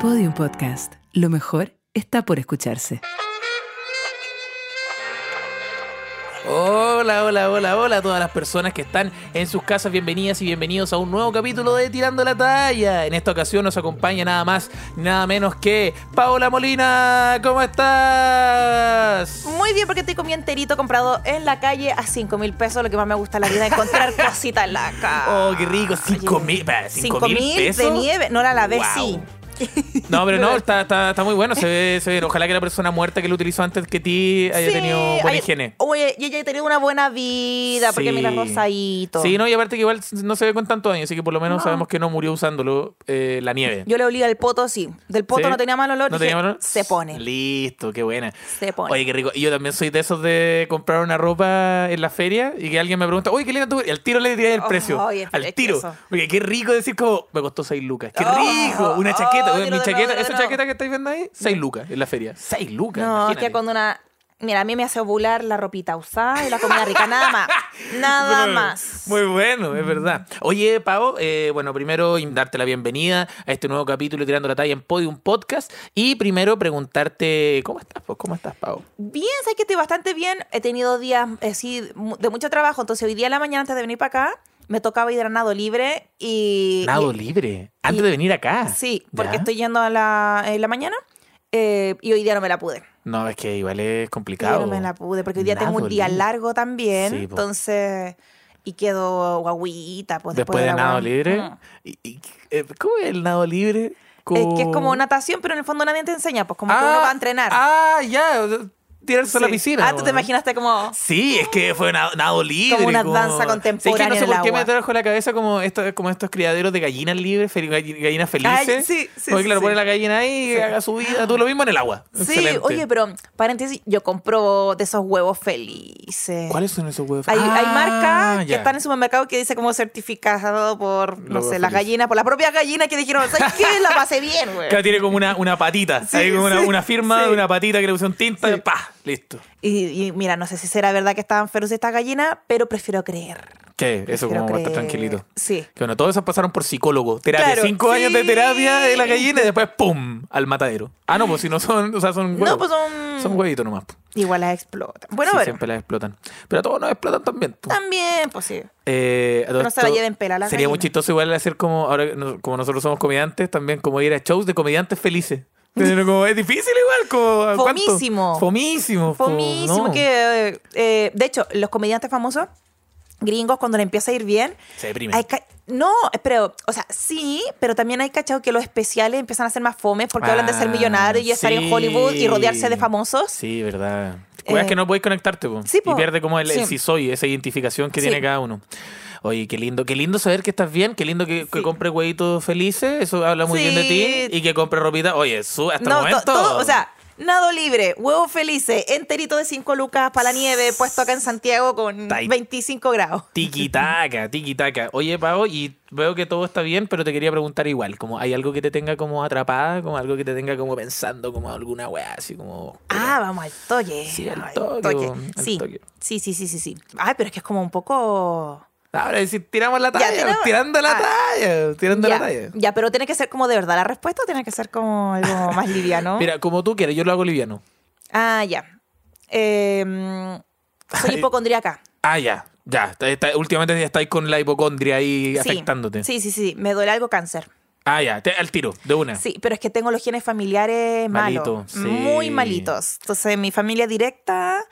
Podium Podcast. Lo mejor está por escucharse. Hola, hola, hola, hola a todas las personas que están en sus casas. Bienvenidas y bienvenidos a un nuevo capítulo de Tirando la Talla. En esta ocasión nos acompaña nada más, nada menos que Paola Molina. ¿Cómo estás? Muy bien, porque estoy con mi enterito comprado en la calle a 5 mil pesos. Lo que más me gusta en la vida es encontrar cositas en la calle. Oh, qué rico. 5 Oye, mil, cinco cinco mil mil pesos. de nieve. No la lavé, Wow. sí. No, pero no, está, está, está muy bueno. Se ve, se ve. Ojalá que la persona muerta que lo utilizó antes que ti haya Sí, tenido buena ay, higiene. Oye, y ella ha tenido una buena vida, porque Sí. mira, rosadito. Sí, no, y aparte que igual no se ve con tanto daño, así que por lo menos No. sabemos que no murió usándolo eh, la nieve. Yo le olía el poto, sí. Del poto ¿Sí? no tenía mal olor. ¿No dije, tenía mal olor? Se pone. Listo, qué buena. Se pone. Oye, qué rico. Y yo también soy de esos de comprar una ropa en la feria y que alguien me pregunta, oye, qué linda tu... Y al tiro le diré el Oh, precio. oye, al tiro. Porque qué rico decir como, me costó 6 lucas. Qué Oh, rico. Una oh, chaqueta. mi nuevo, chaqueta, esa chaqueta que estáis viendo ahí, 6 lucas en la feria. 6 lucas. No, es que cuando una. Mira, a mí me hace ovular la ropita usada y la comida rica. Nada más. Nada más. Muy bueno, es verdad. Oye, Pavo, eh, bueno, primero darte la bienvenida a este nuevo capítulo Tirando la Talla en Podium Podcast. Y primero preguntarte, ¿cómo estás? Pues, ¿Cómo estás, Pavo? Bien, sé que estoy bastante bien. He tenido días eh, sí, de mucho trabajo. Entonces, hoy día en la mañana, antes de venir para acá, me tocaba ir a nado libre y. Nado y- libre. Antes y- de venir acá. Sí, porque ¿Ya? estoy yendo a la, en la mañana eh, y hoy día no me la pude. No, es que igual es complicado. no me la pude porque hoy día tengo un día libre. largo también. Sí, entonces. Y quedo guaguita. Pues, Después de nado libre. Mm. ¿Y, y- eh, ¿Cómo es el nado libre? Es que es como natación, pero en el fondo nadie te enseña. Pues como que uno va a entrenar. Ah, ya. Tirarse a la Sí. piscina. Ah, tú te imaginaste como. Sí, es que fue nado, nado libre. Como una danza contemporánea Sí, es que no sé por qué me trajo a la cabeza como, esto, como estos criaderos de gallinas libres, fel- gallinas felices. Ay, sí, sí, Porque sí, claro, sí. pone la gallina ahí y Sí. haga su vida. Tú lo mismo en el agua. Sí, Excelente. oye, pero paréntesis, yo compro de esos huevos felices. ¿Cuáles son esos huevos? Hay, hay Ah, marcas que están en supermercado que dice como certificado por, no sé, las felices. gallinas, por las propias gallinas que dijeron, ¿sabes qué? La pasé bien, güey. Claro, tiene como una, una patita. Sí, Hay como una, sí, una firma sí. de una patita que le pusieron tinta Sí. y ¡pa! Listo. Y, y mira, no sé si será verdad que estaban feroces estas gallinas, pero prefiero creer. ¿Qué? Eso como para estar creer. tranquilito. Sí. Que bueno, todos esos pasaron por psicólogo. Terapia. Claro, Cinco años de terapia de la gallina y después ¡pum! al matadero. Ah, no, pues si no son, o sea, son huevos. No, pues son. Son huevitos nomás. Igual las explotan. Bueno, Sí, bueno. siempre las explotan. Pero a todos nos explotan también. También, pues sí. Eh, a no se la lleven pela la Sería muy chistoso igual hacer como, ahora como nosotros somos comediantes, también como ir a shows de comediantes felices. Pero como es difícil igual, como ¿cuánto? Fomísimo. Fomísimo. Fomísimo, no. que eh, de hecho, los comediantes famosos gringos cuando le empieza a ir bien, Se deprimen. hay no, pero, o sea, sí, pero también hay cachado que los especiales empiezan a ser más fomes porque hablan de ser Ah, millonarios y estar en sí. Hollywood y rodearse de famosos. Sí, verdad. Eh, que no podéis conectarte, po. sí, Y po. pierde como el, el Sí. sí soy, esa identificación que Sí. tiene cada uno. Oye, qué lindo, qué lindo saber que estás bien, qué lindo que, que Sí. compres huevitos felices, eso habla muy bien de ti. Y que compres ropita, oye, su, hasta No, el momento. to- todo, o sea, nado libre, huevo felices, enterito de 5 lucas para la nieve, puesto acá en Santiago con Tai- 25 grados. Tiki-taka, tiki-taka. Oye, Pau, y veo que todo está bien, pero te quería preguntar igual, como ¿hay algo que te tenga como atrapada, como algo que te tenga como pensando, como alguna weá, así como... Ah, vamos al toque. Sí, al Al toque, bo, al Sí. toque. sí, sí, sí, sí, sí. Ay, pero es que es como un poco... Ahora decir, tiramos la talla, tiramos- tirando la ah. talla, tirando ya, la talla. ya, pero tiene que ser como de verdad la respuesta o tiene que ser como algo más liviano. Mira, como tú quieres, yo lo hago liviano. Ah, ya. Eh, soy hipocondríaca. Ah, ya, ya. Está- está- últimamente ya estáis con la hipocondria ahí Sí. afectándote. Sí, sí, sí. Me duele algo cáncer. Ah, ya, te- al tiro, de una. Sí, pero es que tengo los genes familiares Malito, malos. sí. Muy malitos. Entonces, mi familia directa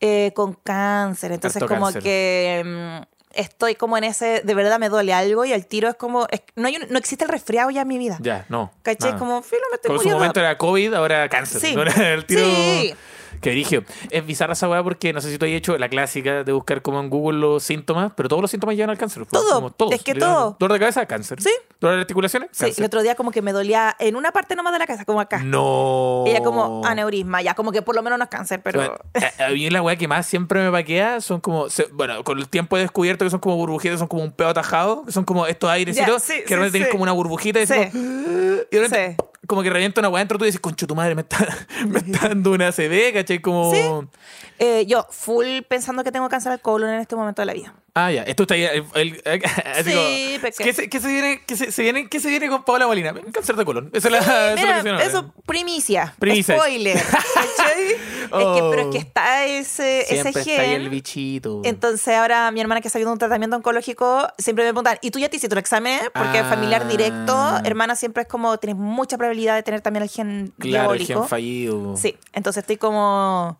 eh, con cáncer. Entonces, Harto como cáncer. que mm, estoy como en ese, de verdad me duele algo y el tiro es como, es- no, hay un- no existe el resfriado ya en mi vida. Ya, no. ¿Cachai? nada. Como, filo, me estoy en su momento era COVID, ahora cáncer. Sí. el tiro. Sí. Que dirigio. Es bizarra esa weá porque no sé si tú has hecho la clásica de buscar como en Google los síntomas, pero todos los síntomas llevan al cáncer. pues, Todo. como todos, Es que todo. Dolor de cabeza, cáncer. Sí. Dolor de articulaciones, Sí, cáncer. el otro día como que me dolía en una parte nomás de la casa, como acá. No. Ella como aneurisma, ya como que por lo menos no es cáncer, pero... Bueno, a, a mí la weá que más siempre me paquea son como, se- bueno, con el tiempo he descubierto que son como burbujitas, son como un pedo atajado, que son como estos airecitos, sí, que sí, realmente tienes sí. como una burbujita y, Sí. como, y de repente, como que revienta una weá dentro tú y dices, concho, tu madre me está, me está dando una CB, ¿cachai? Como... Eh, yo full pensando que tengo cáncer al colon en este momento de la vida. Ah, ya. Esto está ahí. el- el- Sí, porque- ¿qué, se, qué se viene, qué se, se viene, ¿Qué se viene con Paola Molina? Un cáncer de colon. Esa es la. Mira, eso, primicia. Primicia. Spoiler. es que, pero es que está ese, ese está ahí el gen. bichito. Entonces ahora mi hermana que está haciendo un tratamiento oncológico siempre me preguntan, ¿y tú ya te hiciste tu examen? Porque Ah. familiar directo, hermana siempre es como, tienes mucha probabilidad de tener también el gen claro, el diabólico. gen fallido. Sí, entonces estoy como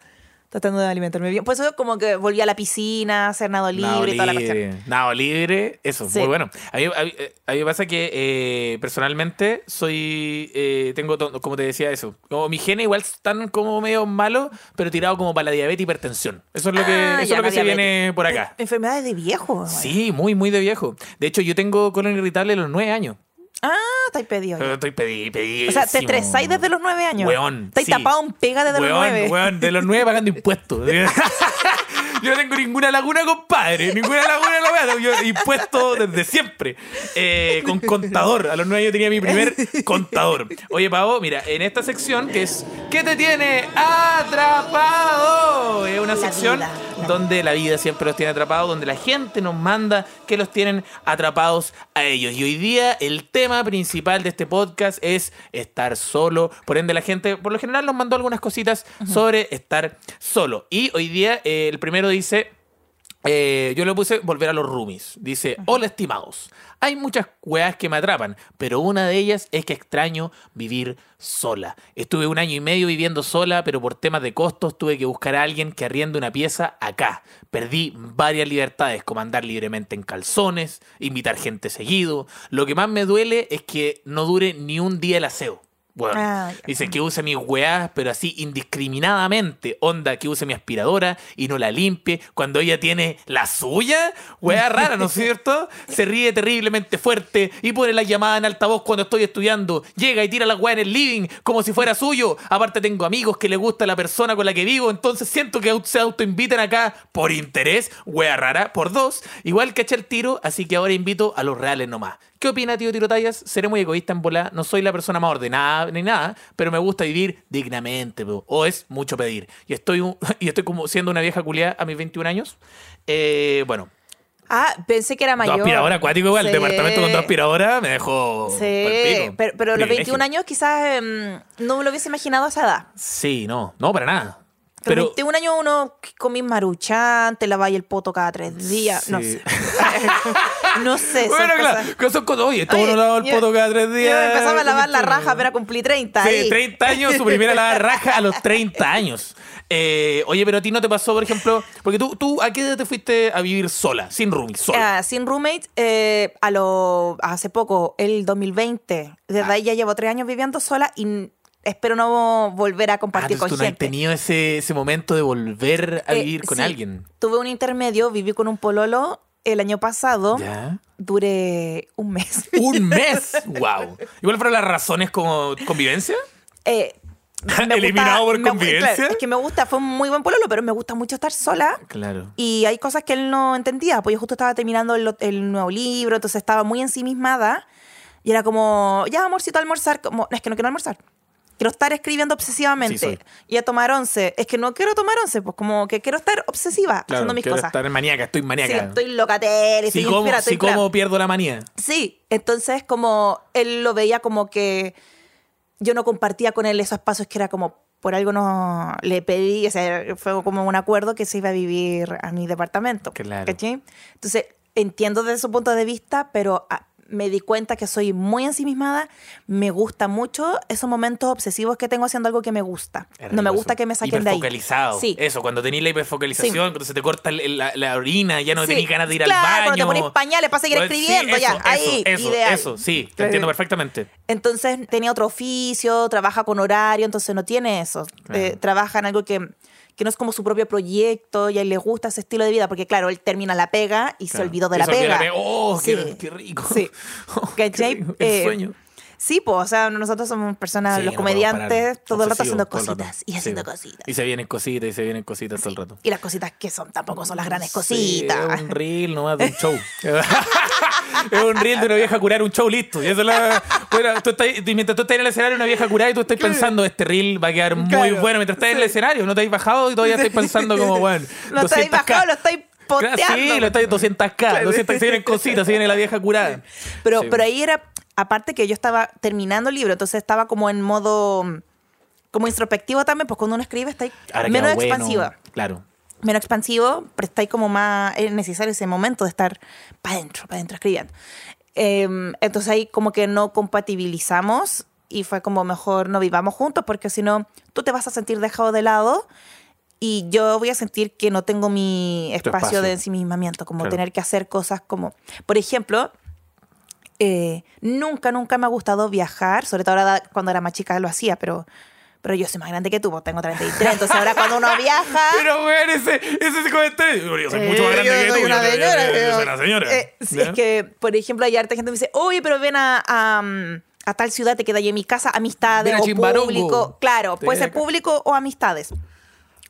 tratando de alimentarme bien. Por eso como que volví a la piscina, a hacer nado libre Nado toda la cuestión. Nado libre, eso, Sí. muy bueno. A mí, a mí- a mí me pasa que eh, personalmente soy, eh, tengo, como te decía eso, como mis genes igual están como medio malos, pero tirado como para la diabetes y hipertensión. Eso es lo que, Ah, eso es lo que se diabetes. viene por acá. Enfermedades de viejo. Sí, muy, muy de viejo. De hecho, yo tengo colon irritable a los nueve años. Ah, estáis pedido. Pero estoy pedí, pedí. O sea, te estresáis desde los nueve años. Weón, Estáis sí. tapado en pega desde los nueve. weón, de los nueve pagando impuestos. Yo no tengo ninguna laguna, compadre. Ninguna laguna la weá. Yo impuesto desde siempre. Eh, con contador. A los nueve años tenía mi primer contador. Oye, Pavo, mira, en esta sección que es ¿Qué te tiene atrapado? Es una La sección vida. donde la vida siempre los tiene atrapados, donde la gente nos manda que los tienen atrapados a ellos. Y hoy día el tema principal de este podcast es estar solo. Por ende, la gente, por lo general, nos mandó algunas cositas sobre estar solo. Y hoy día eh, el primero dice... Eh, yo le puse volver a los roomies. Dice, hola estimados. Hay muchas weas que me atrapan, pero una de ellas es que extraño vivir sola. Estuve un año y medio viviendo sola, pero por temas de costos tuve que buscar a alguien que arriende una pieza acá. Perdí varias libertades, como andar libremente en calzones, invitar gente seguido. Lo que más me duele es que no dure ni un día el aseo. Bueno, Ah, dice que use mis weás, pero así indiscriminadamente. Onda, que use mi aspiradora y no la limpie cuando ella tiene la suya. Weá rara, ¿no es cierto? Se ríe terriblemente fuerte y pone la llamada en altavoz cuando estoy estudiando. Llega y tira la weá en el living como si fuera suyo. Aparte, tengo amigos que le gusta la persona con la que vivo, entonces siento que se autoinvitan acá por interés. Weá rara, por dos. Igual que eché el tiro, así que ahora invito a los reales nomás. ¿Qué opina, tío Tirotallas? Seré muy egoísta en volar. No soy la persona más ordenada ni nada, pero me gusta vivir dignamente, o es mucho pedir. Y estoy, un- y estoy como siendo una vieja culiada a mis 21 años. Eh, bueno, Ah, pensé que era mayor. dos aspiradoras acuático igual. Sí. El departamento con dos aspiradoras me dejó. Sí, pero, pero a los Privilegio. 21 años quizás em, no me lo hubiese imaginado a esa edad. Sí, no, no, para nada. Pero, Pero. 21 años uno comí maruchan, te lavas el poto cada tres días. No sé. no sé. Bueno, claro, cosas- cosas. Oye, todo uno lava el yo- poto cada tres días. Yo empezaba a lavar la raja apenas cumplí 30. Sí, ahí. 30 años, su primera lavada raja a los 30 años. Eh, oye, pero a ti no te pasó, por ejemplo, porque tú, tú ¿a qué edad te fuiste a vivir sola, sin roomie, sola? Ah, sin roommate, eh, a lo, hace poco, el 2020. Desde Ah. ahí ya llevo tres años viviendo sola y espero no volver a Ah, compartir entonces con tú no has gente. tenido ese, ese momento de volver a Eh, vivir con sí, alguien. Tuve un intermedio, viví con un pololo el año pasado. ¿Ya? Duré un mes. Un mes. wow. Igual fueron las razones como convivencia. Eh, me Eliminado por me- convivencia. claro, es que me gusta, fue un muy buen pololo, pero me gusta mucho estar sola. Claro. Y hay cosas que él no entendía, pues yo justo estaba terminando el, el nuevo libro, entonces estaba muy ensimismada. Y era como, ya, amorcito, a almorzar. Como, "No, es que no quiero almorzar. Quiero estar escribiendo obsesivamente. Sí, y a tomar once. Es que no quiero tomar once, pues como que quiero estar obsesiva Claro, haciendo mis quiero cosas. estar maníaca, estoy Sí, maníaca. estoy locatera, si estoy como, inspirada, si estoy como pierdo la manía. Sí, entonces como él lo veía como que yo no compartía con él esos pasos que era como por algo no le pedí, o sea, fue como un acuerdo que se iba a vivir a mi departamento. Claro. Entonces, entiendo desde su punto de vista, pero ah, me di cuenta que soy muy ensimismada, me gusta mucho esos momentos obsesivos que tengo haciendo algo que me gusta. Es No me gusta que me saquen de ahí. Hiperfocalizado. Sí. Eso, cuando tenés la hiperfocalización, Sí. cuando se te corta la, la orina, ya no Sí, tenés ganas de ir claro, al baño. cuando te pones pañales para seguir Pues, sí, escribiendo, ya, eso, ahí, eso, ideal. Eso, sí, te Claro. entiendo perfectamente. Entonces tenía otro oficio, trabaja con horario, entonces no tiene eso. Claro. Eh, trabaja en algo que, que no es como su propio proyecto y a él le gusta ese estilo de vida, porque claro, él termina la pega y se olvidó de Y la se pega. de la pega. ¡Oh, qué- Sí. qué rico! Sí. Oh, qué ¿Cachai? rico, el Eh, sueño. Sí, pues, o sea, nosotros somos personas, Sí, los no comediantes, todo el rato haciendo cositas y Sí. haciendo cositas. Y se vienen cositas y se vienen cositas todo el rato. Y las cositas que son tampoco son las grandes cositas. es un reel nomás de un show. es un reel de una vieja curar, un show listo. Y eso es la, bueno, tú estás, mientras tú estás en el escenario, una vieja curada y tú estás pensando, este reel va a quedar muy Claro. bueno. Mientras estás en el escenario, no te has bajado y todavía estás pensando como, bueno, Lo estáis 200K. bajado, lo estáis posteando. Sí, lo está 200k, 200 se vienen cositas, se viene la vieja curada. Pero, Sí. pero ahí era, aparte que yo estaba terminando el libro, entonces estaba como en modo, como introspectivo también, pues cuando uno escribe está ahí menos bueno. expansiva. Claro. Menos expansivo, pero está ahí como más, es necesario ese momento de estar para adentro, para adentro escribiendo. Em, entonces ahí como que no compatibilizamos y fue como mejor no vivamos juntos porque si no tú te vas a sentir dejado de lado y yo voy a sentir que no tengo mi espacio, espacio. de ensimismamiento, como Claro. tener que hacer cosas como, por ejemplo, eh, nunca, nunca me ha gustado viajar, sobre todo ahora cuando era más chica lo hacía, pero, pero yo soy más grande que tú, tengo 33, entonces ahora cuando uno viaja... Pero, güey, ese, ese comentario. Yo soy mucho más grande que tú. yo- soy una señora. Eh, es que, por ejemplo, hay harta gente que me dice, oye, pero ven a, a, tal ciudad, te queda ahí en mi casa, amistades o público. Claro, puede ser público o amistades.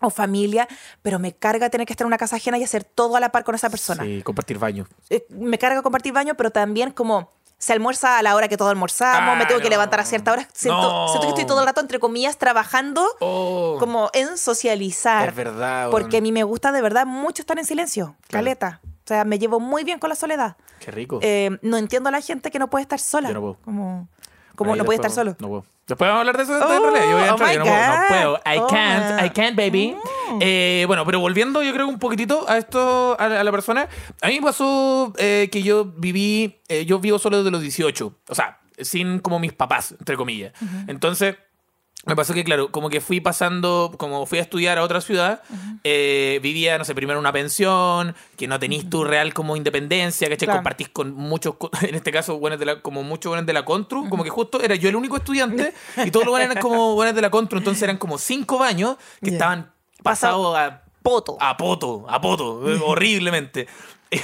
O familia, pero me carga tener que estar en una casa ajena y hacer todo a la par con esa persona. Sí, compartir baño. Eh, me carga compartir baño, pero también como se almuerza a la hora que todos almorzamos, Ah, me tengo que levantar a cierta hora. Siento, No. siento que estoy todo el rato, entre comillas, trabajando Oh. como en socializar. Es verdad, Porque weón. a mí me gusta de verdad mucho estar en silencio, Claro. caleta. O sea, me llevo muy bien con la soledad. Qué rico. Eh, no entiendo a la gente que no puede estar sola. Yo no puedo. Como, como Ahí no puede estar solo. No puedo. Después vamos a hablar de eso en Oh, realidad. Yo voy a oh entrar, yo no puedo. No puedo. I Oh, can't. man. I can't, baby. Eh, bueno, pero volviendo, yo creo un poquitito a esto, a la, a la persona. A mí me pasó eh, que yo viví, eh, yo vivo solo desde los 18. O sea, sin como mis papás, entre comillas. Entonces. Me pasó que, claro, como que fui pasando, como fui a estudiar a otra ciudad, eh, vivía, no sé, primero en una pensión, que no tenís tu real como independencia, ¿cachai? Claro. Compartís con muchos, en este caso, buenos de la, como muchos buenos de la Contru, como que justo era yo el único estudiante y todos los buenos eran como buenos de la Contru, entonces eran como cinco baños que estaban pasados a Poto. a poto, a poto, horriblemente.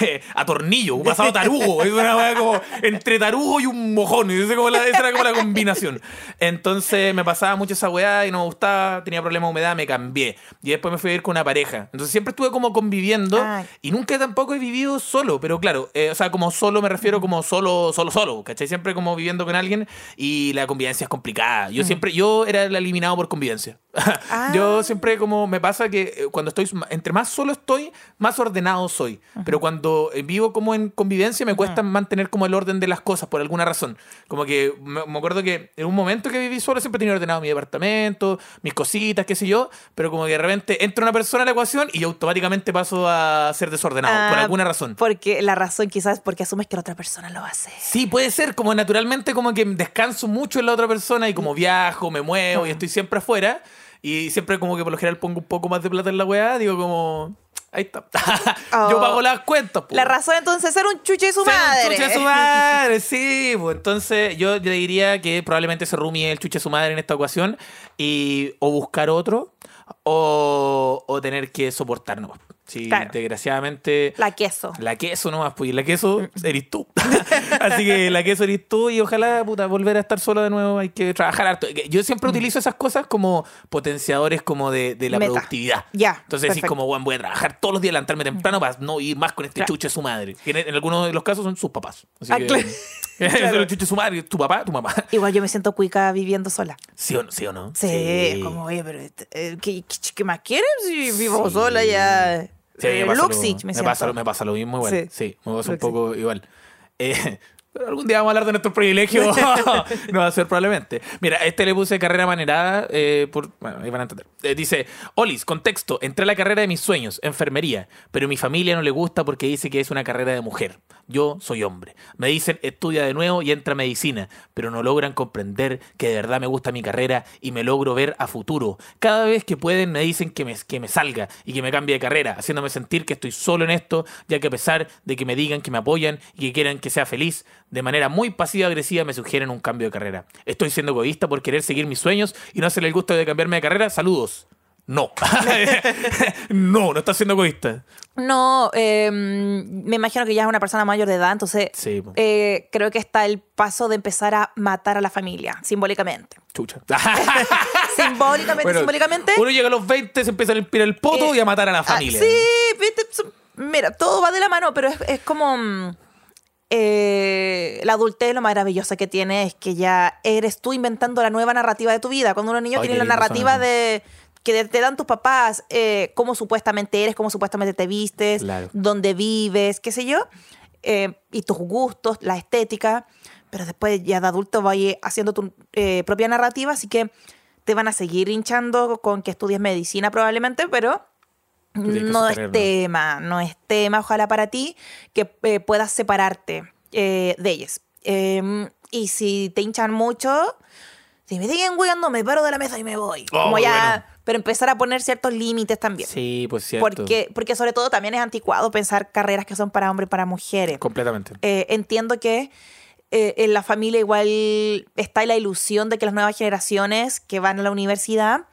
Eh, a tornillo, un pasado tarugo. Es una weá como entre tarugo y un mojón. Esa, como la- esa era como la combinación. Entonces me pasaba mucho esa weá y no me gustaba, tenía problemas de humedad, me cambié. Y después me fui a ir con una pareja. Entonces siempre estuve como conviviendo Ay. y nunca tampoco he vivido solo. Pero claro, eh, o sea, como solo me refiero como solo, solo, solo. ¿Cachai? Siempre como viviendo con alguien y la convivencia es complicada. Yo siempre, yo era el eliminado por convivencia. Ah. Yo siempre como me pasa que eh, cuando estoy, entre más solo estoy, más ordenado soy. Pero cuando eh, vivo como en convivencia me cuesta mantener como el orden de las cosas por alguna razón. Como que me, me acuerdo que en un momento que viví solo siempre tenía ordenado mi departamento, mis cositas, qué sé yo, pero como que de repente entra una persona a la ecuación y yo automáticamente paso a ser desordenado por Ah, alguna razón. Porque la razón quizás es porque asumes que la otra persona lo hace. Sí, puede ser, como naturalmente como que descanso mucho en la otra persona y como viajo, me muevo y estoy siempre afuera y siempre como que por lo general pongo un poco más de plata en la weá, digo como, ahí está, yo Oh. pago las cuentas. po. La razón entonces es ser un chuche de su Ser un madre. chuche de su madre, sí. pues, entonces yo le diría que probablemente se rumie el chuche de su madre en esta ocasión y o buscar otro o, o tener que soportar nomás. Sí, Claro. desgraciadamente... La queso. La queso nomás, pues, y la queso eres tú. Así que la queso eres tú y ojalá, puta, volver a estar solo de nuevo. Hay que trabajar harto. Yo siempre utilizo esas cosas como potenciadores como de, de la Meta. productividad. Ya, Entonces decís como, bueno, voy a trabajar todos los días, levantarme temprano para no ir más con este Claro. chuche de su madre. En, en algunos de los casos son sus papás. Así Ah, que, claro. Ese es el chuche de su madre, tu papá, tu mamá. Igual yo me siento cuica viviendo sola. ¿Sí o no? ¿Sí o no? Sí, es como, oye, pero eh, ¿qué, qué- qué más quieres si vivo Sí. sola ya? Sí, Eh, me, pasa Luxich, lo, me, me, pasa, lo- me pasa lo mismo igual. Sí, Sí. me pasa un Luxich. poco igual. Eh, pero algún día vamos a hablar de nuestros privilegios. no va a ser probablemente. Mira, este le puse carrera manerada. eh, por, bueno, ahí van a entender. Eh, dice: Olis, contexto. Entré a la carrera de mis sueños, enfermería. Pero mi familia no le gusta porque dice que es una carrera de mujer. Yo soy hombre. Me dicen: estudia de nuevo y entra a medicina. Pero no logran comprender que de verdad me gusta mi carrera y me logro ver a futuro. Cada vez que pueden me dicen que me, que me salga y que me cambie de carrera, haciéndome sentir que estoy solo en esto, ya que a pesar de que me digan que me apoyan y que quieran que sea feliz, de manera muy pasiva-agresiva me sugieren un cambio de carrera. Estoy siendo egoísta por querer seguir mis sueños y no hacerle el gusto de cambiarme de carrera. Saludos. No. no, no estás siendo egoísta. No, eh, me imagino que ya es una persona mayor de edad, entonces Sí, eh, creo que está el paso de empezar a matar a la familia, simbólicamente. Chucha. Simbólicamente, Bueno, simbólicamente. Uno llega a los 20, se empieza a limpiar el poto Eh, y a matar a la Ah, familia. sí, viste, son- mira, todo va de la mano, pero es, es como... eh, la adultez lo maravillosa que tiene es que ya eres tú inventando la nueva narrativa de tu vida. Cuando uno niño Ay, tiene la narrativa de que te dan tus papás, eh, cómo supuestamente eres, cómo supuestamente te vistes, Claro. dónde vives, qué sé yo, eh, y tus gustos, la estética, pero después ya de adulto vayas haciendo tu eh, propia narrativa, así que te van a seguir hinchando con que estudies medicina probablemente, pero no es tema, no es tema, ojalá para ti, que eh, puedas separarte eh, de ellas. Eh, y si te hinchan mucho, si me siguen weando, me paro de la mesa y me voy. Oh, Como ya, bueno. pero empezar a poner ciertos límites también. Sí, pues cierto. Porque, porque sobre todo también es anticuado pensar carreras que son para hombres y para mujeres. Completamente. Eh, entiendo que eh, en la familia igual está la ilusión de que las nuevas generaciones que van a la universidad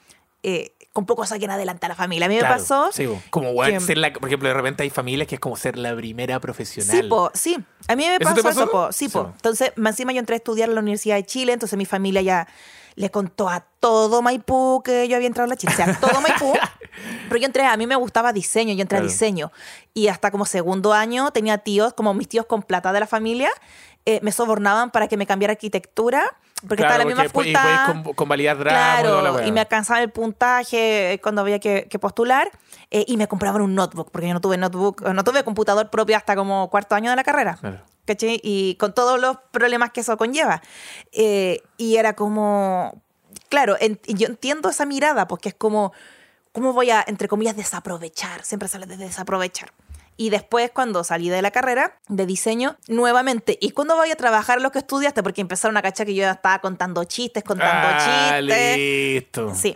eh, con poco saquen adelante a la familia. A mí me pasó... Sí, como que- ser la, por ejemplo, de repente hay familias que es como ser la primera profesional. Sí, po, sí. A mí me ¿Eso pasó, te pasó? eso, po. Sí, Sí, po. Entonces, más encima yo entré a estudiar en la Universidad de Chile, entonces mi familia ya le contó a todo Maipú que yo había entrado a la Chile. O sea, todo Maipú. Pero yo entré, a mí me gustaba diseño, yo entré Claro. a diseño. Y hasta como segundo año tenía tíos, como mis tíos con plata de la familia, eh, me sobornaban para que me cambiara arquitectura, porque Claro, estaba en la misma porque y convalidar drama Claro, y me alcanzaba el puntaje eh, cuando había que, que postular eh, y me compraban un notebook, porque yo no tuve notebook, no tuve computador propio hasta como cuarto año de la carrera. Claro. Y con todos los problemas que eso conlleva. Eh, y era como, claro, en- yo entiendo esa mirada, porque es como, ¿cómo voy a, entre comillas, desaprovechar? Siempre sale de desaprovechar. Y después, cuando salí de la carrera de diseño, nuevamente, ¿y cuándo voy a trabajar lo que estudiaste? Porque empezaron a cachar que yo ya estaba contando chistes, contando Ah, chistes. listo. Sí.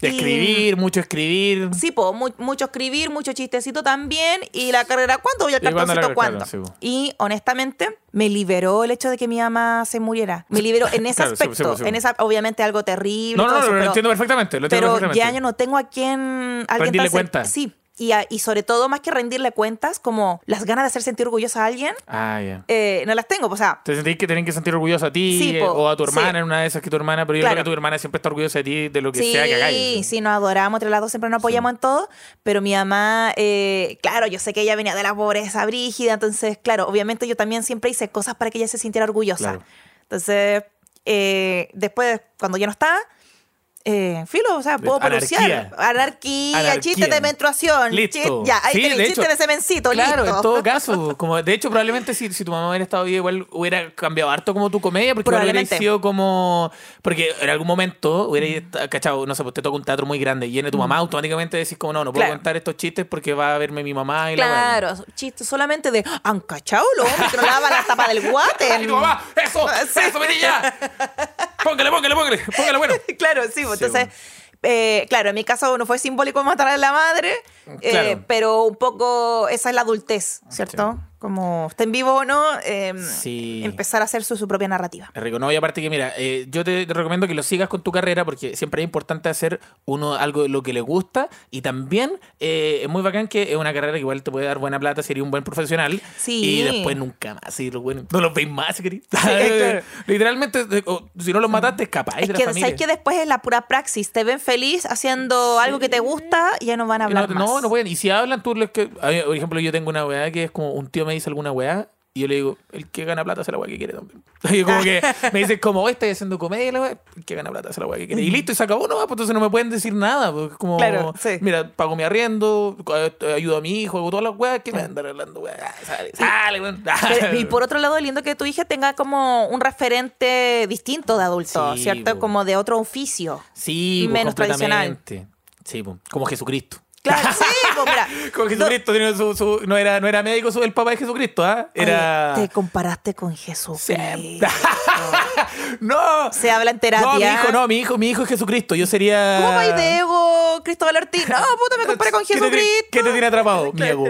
De Y- escribir, mucho escribir. Sí, po, mu- mucho escribir, mucho chistecito también. Y la carrera, ¿cuánto voy al ¿Y cartoncito? ¿Cuánto? sí. Y honestamente, me liberó el hecho de que mi mamá se muriera. Me liberó en ese Claro, aspecto. sí, sí. En esa, obviamente, algo terrible. No, y no, no, eso, lo pero- entiendo perfectamente. Lo entiendo Pero perfectamente. ya yo no tengo a quien. Alguien Rendirle cuentas. Sí. Y, a- y sobre todo, más que rendirle cuentas, como las ganas de hacer sentir orgullosa a alguien, Ah, eh, no las tengo. O sea, Te sentís que tienen que sentir orgulloso a ti Sí, eh, po, o a tu hermana, sí. en una de esas que tu hermana, pero yo Claro. creo que tu hermana siempre está orgullosa de ti, de lo que sí, sea que hagáis. sí, nos adoramos, entre las dos siempre nos apoyamos en todo, pero mi mamá, eh, claro, yo sé que ella venía de la pobreza brígida, entonces, claro, obviamente yo también siempre hice cosas para que ella se sintiera orgullosa. Claro. Entonces, eh, después, cuando ya no está, eh, filo, o sea, puedo peluciar. Anarquía, Anarquía. chiste de menstruación. Listo. chis- ya, ahí Sí, tenés de chiste hecho, de semencito, Claro, listo. en todo caso. Como, de hecho, probablemente si, si tu mamá hubiera estado viva, igual hubiera cambiado harto como tu comedia, porque hubiera sido como. Porque en algún momento hubiera cachado, no sé, pues te toca un teatro muy grande y viene tu mamá, automáticamente decís, como no, no puedo Claro. contar estos chistes porque va a verme mi mamá y la weá". Claro, chiste solamente de, ¿han cachado los hombres que no lavan la tapa del guate? ¡Ay, tu mamá! ¡Eso! Sí. ¡Eso! Póngale, póngale, póngale. Póngale, bueno. claro, sí, pues, Sí, entonces, eh, claro, en mi caso no fue simbólico matar a la madre, eh, pero un poco esa es la adultez, ¿cierto? Como está en vivo o no, eh, Sí. empezar a hacer su, su propia narrativa. Es rico. No, y aparte que, mira, eh, yo te, te recomiendo que lo sigas con tu carrera porque siempre es importante hacer uno algo de lo que le gusta y también eh, es muy bacán que es una carrera que igual te puede dar buena plata, sería un buen profesional. Sí. Y después nunca más. Y lo bueno, no los veis más, si claro. Literalmente, eh, o si no los mataste, escapáis Es de que, la. ¿sabes que después es la pura praxis? Te ven feliz haciendo algo que te gusta y ya no van a no, hablar más. no, no pueden. Y si hablan, tú les que. por ejemplo, yo tengo una weá que es como un tío me dice alguna weá. Y yo le digo, el que gana plata hace la weá que quiere también. Y como que me dicen, como hoy estoy haciendo comedia, la weá, el que gana plata hace la weá que quiere. Y listo, y se acabó nomás, pues entonces no me pueden decir nada. Porque es como, Claro, sí. mira, pago mi arriendo, eh, ayudo a mi hijo, hago todas las weas, que me andan hablando, weá. Sale, sale, weón. Pero- y por otro lado, es lindo que tu hija tenga como un referente distinto de adulto, Sí, ¿cierto? po. Como de otro oficio. Sí, pues, menos tradicional. completamente. Sí, pues, como Jesucristo. Claro, sí, pues mira. Como Jesucristo tenía su, su- no, era, no era médico su, el papá de Jesucristo, ¿ah? Era. Oye, te comparaste con Jesucristo. no. Se habla en terapia. No, mi hijo, no, mi hijo, mi hijo es Jesucristo. Yo sería. ¿Cómo va Diego Cristóbal Ortiz? No, puta, me comparé con ¿Qué te tiene- Jesucristo. ¿Qué te tiene atrapado? Mi ego.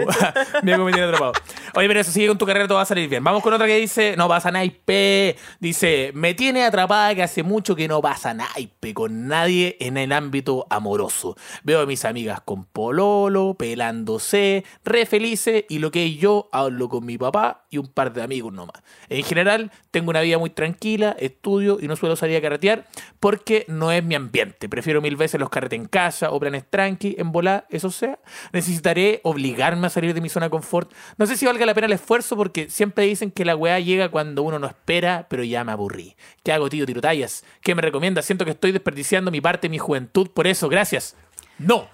Mi ego me tiene atrapado. Oye, pero eso sigue con tu carrera, todo va a salir bien. Vamos con otra que dice, no pasa naipe. Dice, me tiene atrapada que hace mucho que no pasa naipe con nadie en el ámbito amoroso. Veo a mis amigas con pololo, pelándose, re felices, y lo que es yo, hablo con mi papá y un par de amigos nomás. En general, tengo una vida muy tranquila, estudio y no suelo salir a carretear porque no es mi ambiente. Prefiero mil veces los carretes en casa o planes tranqui, en volar, eso sea. Necesitaré obligarme a salir de mi zona de confort. No sé si valga la pena el esfuerzo porque siempre dicen que la weá llega cuando uno no espera, pero ya me aburrí. ¿Qué hago, tío? Tiro. ¿Qué me recomienda? Siento que estoy desperdiciando mi parte mi juventud por eso. Gracias. No.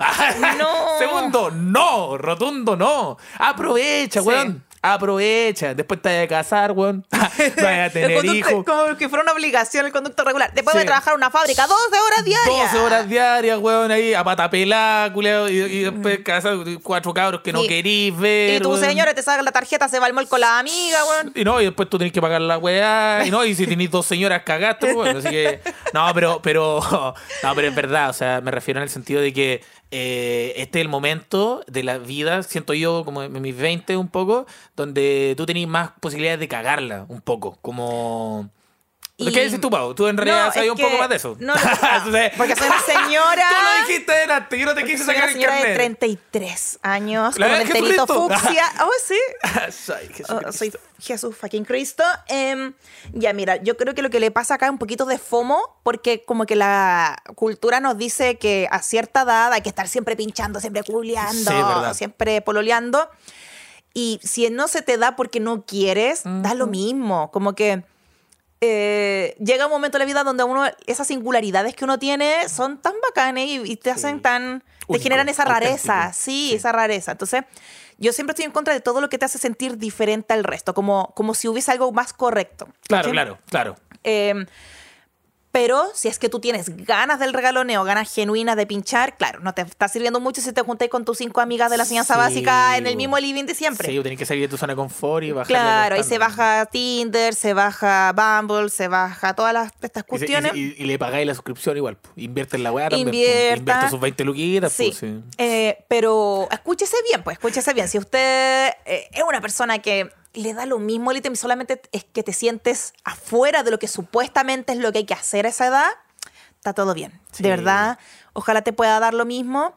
No. Segundo, no. Rotundo, no. Aprovecha, Sí. weón. Aprovecha. Después te vas a casar, weón. Vas a tener conducto- hijos. Como que fuera una obligación el conducto regular. Después Sí. de trabajar en una fábrica 12 horas diarias. 12 horas diarias, weón, ahí a pata pelá, culiao, y, y después casar cuatro cabros que no querís ver. Y tu weón. señora te saca la tarjeta, se va al mall con la amiga, weón. Y no, y después tú tenés que pagar la weá. Y no, y si tenés dos señoras cagaste, bueno, así que. No, pero, pero. No, pero es verdad. O sea, me refiero en el sentido de que eh, este es el momento de la vida, siento yo como en mis 20 un poco, donde tú tenés más posibilidades de cagarla un poco. Como. Y- ¿Qué dices tú, Pau? Tú en realidad No, sabes es un poco que- más de eso. no, pasa- Entonces, porque soy una señora. Tú lo dijiste delante, yo no te quise Soy sacar una el señora de carnet. 33 años, con de enterito fucsia. Oh, sí. Soy Oh, Jesucristo. soy Jesús fucking Cristo. Em, ya, mira, yo creo que lo que le pasa acá es un poquito de FOMO, porque como que la cultura nos dice que a cierta edad hay que estar siempre pinchando, siempre culeando, Sí, siempre pololeando. Y si no se te da porque no quieres, da lo mismo. Como que eh, llega un momento en la vida donde uno, esas singularidades que uno tiene son tan bacanes y, y te hacen tan. te Único, generan esa rareza. Sí, Sí. esa rareza. Entonces, yo siempre estoy en contra de todo lo que te hace sentir diferente al resto, como, como si hubiese algo más correcto. Claro, claro, claro. Eh, pero si es que tú tienes ganas del regaloneo, ganas genuinas de pinchar, claro, no te está sirviendo mucho si te juntáis con tus cinco amigas de la enseñanza Sí, básica en el mismo living de siempre. Sí, tenés que salir de tu zona de confort y bajar. Claro, ahí se baja Tinder, se baja Bumble, se baja todas las, estas y- cuestiones. y- y le pagáis la suscripción igual. Invierte en la weá también. Invierta. Invierte sus 20 luquitas. Sí, pues, sí. eh, pero escúchese bien, pues escúchese bien. Si usted eh, es una persona que le da lo mismo el ítem, solamente es que te sientes afuera de lo que supuestamente es lo que hay que hacer a esa edad, está todo bien. Sí. De verdad, ojalá te pueda dar lo mismo.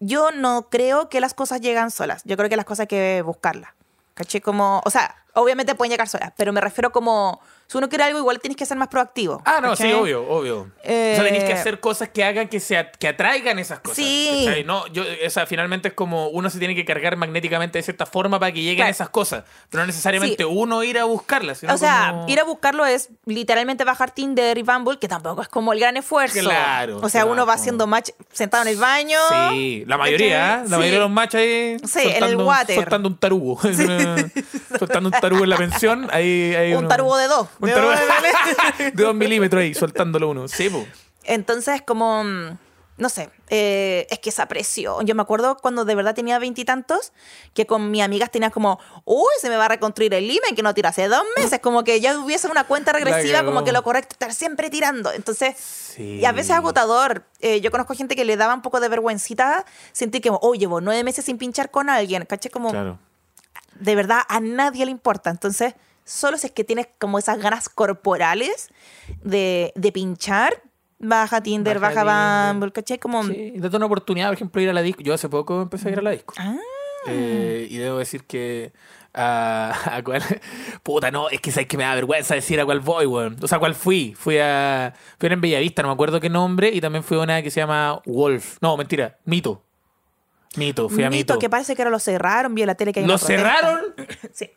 Yo no creo que las cosas llegan solas. Yo creo que las cosas hay que buscarlas. ¿Caché? Como, o sea, obviamente pueden llegar solas, pero me refiero como, si uno quiere algo, igual tienes que ser más proactivo. Ah, no, ¿cachai? sí, obvio, obvio. o Eh, sea, tenéis que hacer cosas que hagan que, se, at- que atraigan esas cosas. Sí. ¿cachai? No, yo, o sea, finalmente es como uno se tiene que cargar magnéticamente de cierta forma para que lleguen Claro. esas cosas. Pero no necesariamente Sí. uno ir a buscarlas. sino O sea, como- ir a buscarlo es literalmente bajar Tinder y Bumble, que tampoco es como el gran esfuerzo. Claro, O sea, uno va haciendo match sentado en el baño. Sí, la mayoría, ¿eh? ¿cachai? la mayoría de los machos ahí. Sí, en el water. Soltando un tarugo. soltando un tarugo en la pensión. Ahí, ahí Un uno- tarugo de dos. Un tarugo de dos milímetros ahí, soltándolo uno. Sí, po. Entonces, como, no sé, eh, es que esa presión. Yo me acuerdo cuando de verdad tenía veintitantos, que con mis amigas tenía como, uy, se me va a reconstruir el IME, que no tira hace dos meses, como que ya hubiese una cuenta regresiva, como que lo correcto es estar siempre tirando. Entonces, Sí. y a veces es agotador. Eh, yo conozco gente que le daba un poco de vergüencita sentir que, oh, llevo nueve meses sin pinchar con alguien, ¿caché? Como, Claro. de verdad a nadie le importa. Entonces, solo si es que tienes como esas ganas corporales de, de pinchar, baja Tinder, Baja baja. Bumble, ¿cachai? Como, Sí, date una oportunidad, por ejemplo, ir a la disco. Yo hace poco empecé a ir a la disco. Ah. Eh, y debo decir que. A, a cuál. Puta, no, es que sabes que me da vergüenza decir a cuál voy, weón. O sea, cuál fui. Fui a. Fui a una en Bellavista, no me acuerdo qué nombre. Y también fui a una que se llama Wolf. No, mentira, Mito. Mito, fui a Mito. Mito, que parece que ahora lo cerraron, vi en la tele que hay ¿Lo cerraron? Sí.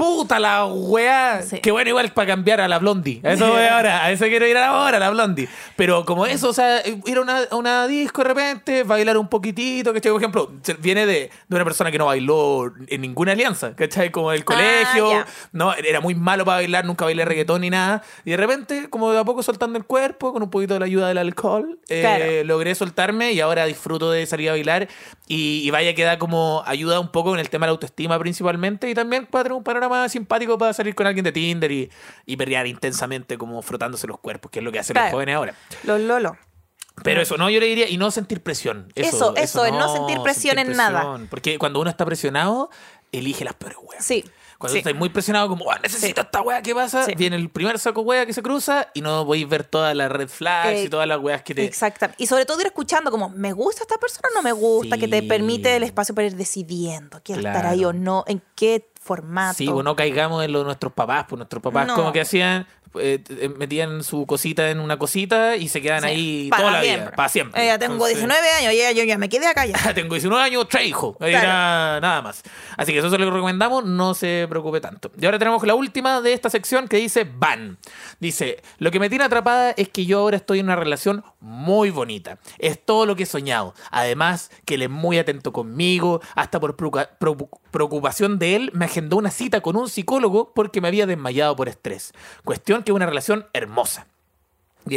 Puta la weá. Sí. Qué bueno igual para cambiar a la blondie. A eso voy ahora. A eso quiero ir ahora, a la blondie. Pero como eso, o sea, ir a una, a una disco de repente, bailar un poquitito, ¿cachai? Por ejemplo, viene de, de una persona que no bailó en ninguna alianza, ¿cachai? Como el colegio. ya. no, era muy malo para bailar, nunca bailé reggaetón ni nada. Y de repente, como de a poco soltando el cuerpo, con un poquito de la ayuda del alcohol, eh, Claro. logré soltarme y ahora disfruto de salir a bailar. Y, y vaya que da como ayuda un poco en el tema de la autoestima principalmente y también para tener un panorama simpático para salir con alguien de Tinder y, y perrear intensamente como frotándose los cuerpos, que es lo que hacen los jóvenes ahora. Los Lolo. Pero eso, no, yo le diría, y no sentir presión. Eso, eso, el no sentir presión en nada. Porque cuando uno está presionado, elige las peores weas. Sí. Cuando sí. estás muy presionado, como, "Ah, necesito esta wea, ¿qué pasa? Sí. Viene el primer saco wea que se cruza y no podéis ver todas las red flags Eh, y todas las weas que te. Exactamente. Y sobre todo ir escuchando como, ¿me gusta esta persona o no me gusta? Que te permite el espacio para ir decidiendo estar Claro. ahí o no, en qué formato. Sí, pues no caigamos en lo de nuestros papás, pues nuestros papás No. como que hacían, eh, eh, metían su cosita en una cosita y se quedan Sí, ahí toda la siempre. vida, para siempre. Eh, ya tengo Entonces- 19 años, ya, yo ya me quedé acá ya. Tengo 19 años, tres hijos. Claro. era nada más. Así que eso es lo recomendamos, no se preocupe tanto. Y ahora tenemos la última de esta sección que dice Van. Dice, lo que me tiene atrapada es que yo ahora estoy en una relación muy bonita. Es todo lo que he soñado. Además, que él es muy atento conmigo, hasta por preocupación de él, me agendó una cita con un psicólogo porque me había desmayado por estrés. Cuestión que una relación hermosa.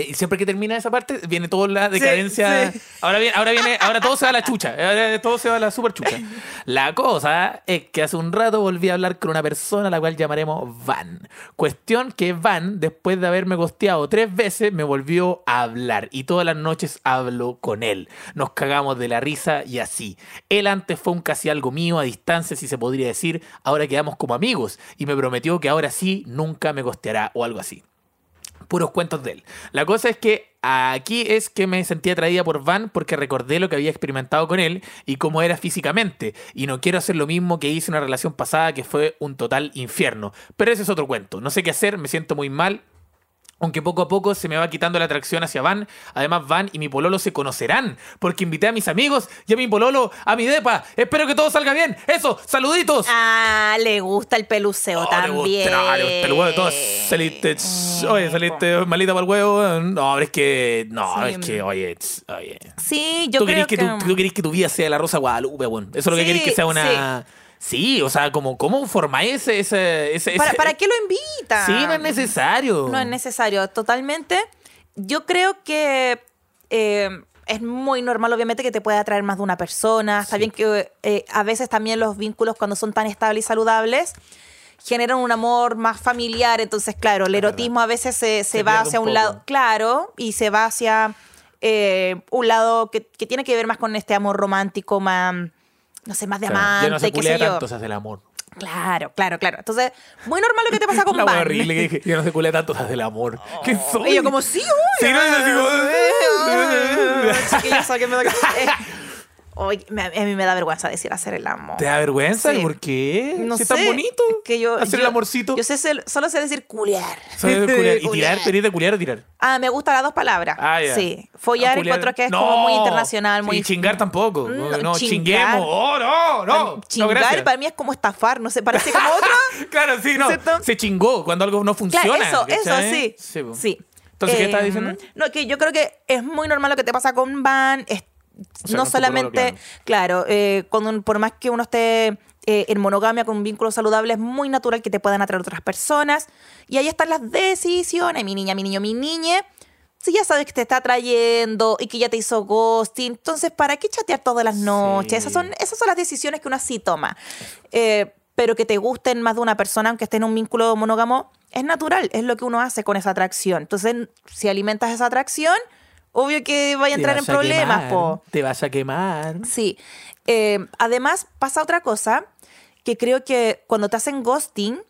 Y siempre que termina esa parte, viene toda la decadencia. sí. Ahora, viene, ahora viene, ahora todo se va a la chucha. Ahora todo se va a la super chucha. La cosa es que hace un rato volví a hablar con una persona a la cual llamaremos Van. Cuestión que Van, después de haberme gosteado tres veces, me volvió a hablar. Y todas las noches hablo con él. Nos cagamos de la risa y así. Él antes fue un casi algo mío a distancia, si se podría decir. Ahora quedamos como amigos. Y me prometió que ahora sí nunca me gosteará o algo así puros cuentos de él. La cosa es que aquí es que me sentí atraída por Van porque recordé lo que había experimentado con él y cómo era físicamente. Y no quiero hacer lo mismo que hice en una relación pasada que fue un total infierno. Pero ese es otro cuento. No sé qué hacer, me siento muy mal. Aunque poco a poco se me va quitando la atracción hacia Van. Además, Van y mi pololo se conocerán. Porque invité a mis amigos y a mi pololo a mi depa. Espero que todo salga bien. Eso, saluditos. Ah, le gusta el peluceo Oh, le también. gusta, no, le gusta el huevo de todos. Saliste, tss, oye, saliste malita para el huevo. No, pero es que, no, Sí. es que, oye, oye. Sí, yo tú creo querés que, que... tu, tú querés que tu vida sea la Rosa Guadalupe, weón. Eso es lo que Sí, querés que sea una. Sí, o sea, como, ¿cómo formáis ese, ese, ese, ¿Para, ese- ¿Para qué lo invita? Sí, no es necesario. No es necesario, totalmente. Yo creo que eh, es muy normal, obviamente, que te pueda atraer más de una persona. Está bien que eh, a veces también los vínculos, cuando son tan estables y saludables, generan un amor más familiar. Entonces, claro, el erotismo a veces se, se Se va hacia un lado, claro, y se va hacia eh, un lado que, que tiene que ver más con este amor romántico, más, no sé, más de amante, ya no se qué sé yo. tanto, se hace el amor. Claro, claro, claro. Entonces, muy normal lo que te pasa con Van. horrible que dije, ya no se culea tanto, se hace el amor. ¿Qué soy? Y yo como, sí, Sí, no, es así como- Chiquillos, sáquenme de acá. Oye, me- a mí me da vergüenza decir hacer el amor. ¿Te da vergüenza? Sí. ¿Por qué? No si sé. es tan bonito. Que yo, Hacer yo- el amorcito. Yo sé, solo sé decir culiar. ¿Sabes culiar? ¿Y tirar? ¿Tenés de culiar o tirar? Ah, me gustan las dos palabras. Ah, ya. Sí. Follar culiar- encuentro que es No. como muy internacional, muy... Y chingar tampoco. No, No, no, chingar. chinguemos. Oh, no, no. Chingar no, para mí es como estafar, no sé, parece como otro. Claro, sí, no. ¿Cierto? Se chingó cuando algo no funciona. Claro, eso, eso, sí. Sí. Entonces, ¿qué Eh, estabas diciendo? No, que yo creo que es muy normal lo que te pasa con Van. es- O sea, no solamente, claro, eh, cuando por más que uno esté eh, en monogamia con un vínculo saludable, es muy natural que te puedan atraer otras personas. Y ahí están las decisiones, mi niña, mi niño, mi niñe. Si ya sabes que te está atrayendo y que ya te hizo ghosting, entonces, ¿para qué chatear todas las noches? Sí. Esas, son, esas son las decisiones que uno sí toma. Eh, pero que te gusten más de una persona, aunque esté en un vínculo monógamo, es natural, es lo que uno hace con esa atracción. Entonces, si alimentas esa atracción, obvio que vaya a entrar en problemas, quemar, po. Te vas a quemar. Sí. Eh, además, pasa otra cosa que creo que cuando te hacen ghosting,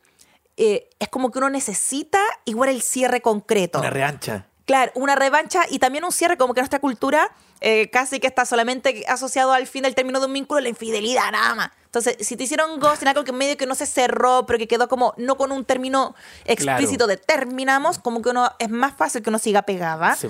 eh, es como que uno necesita igual el cierre concreto. Una reancha. Claro, una revancha y también un cierre, como que nuestra cultura eh, casi que está solamente asociado al fin del término de un vínculo, la infidelidad, nada más. Entonces, si te hicieron ghosting, algo que medio que no se cerró, pero que quedó como no con un término explícito de terminamos, como que uno es más fácil que uno siga pegada. Sí.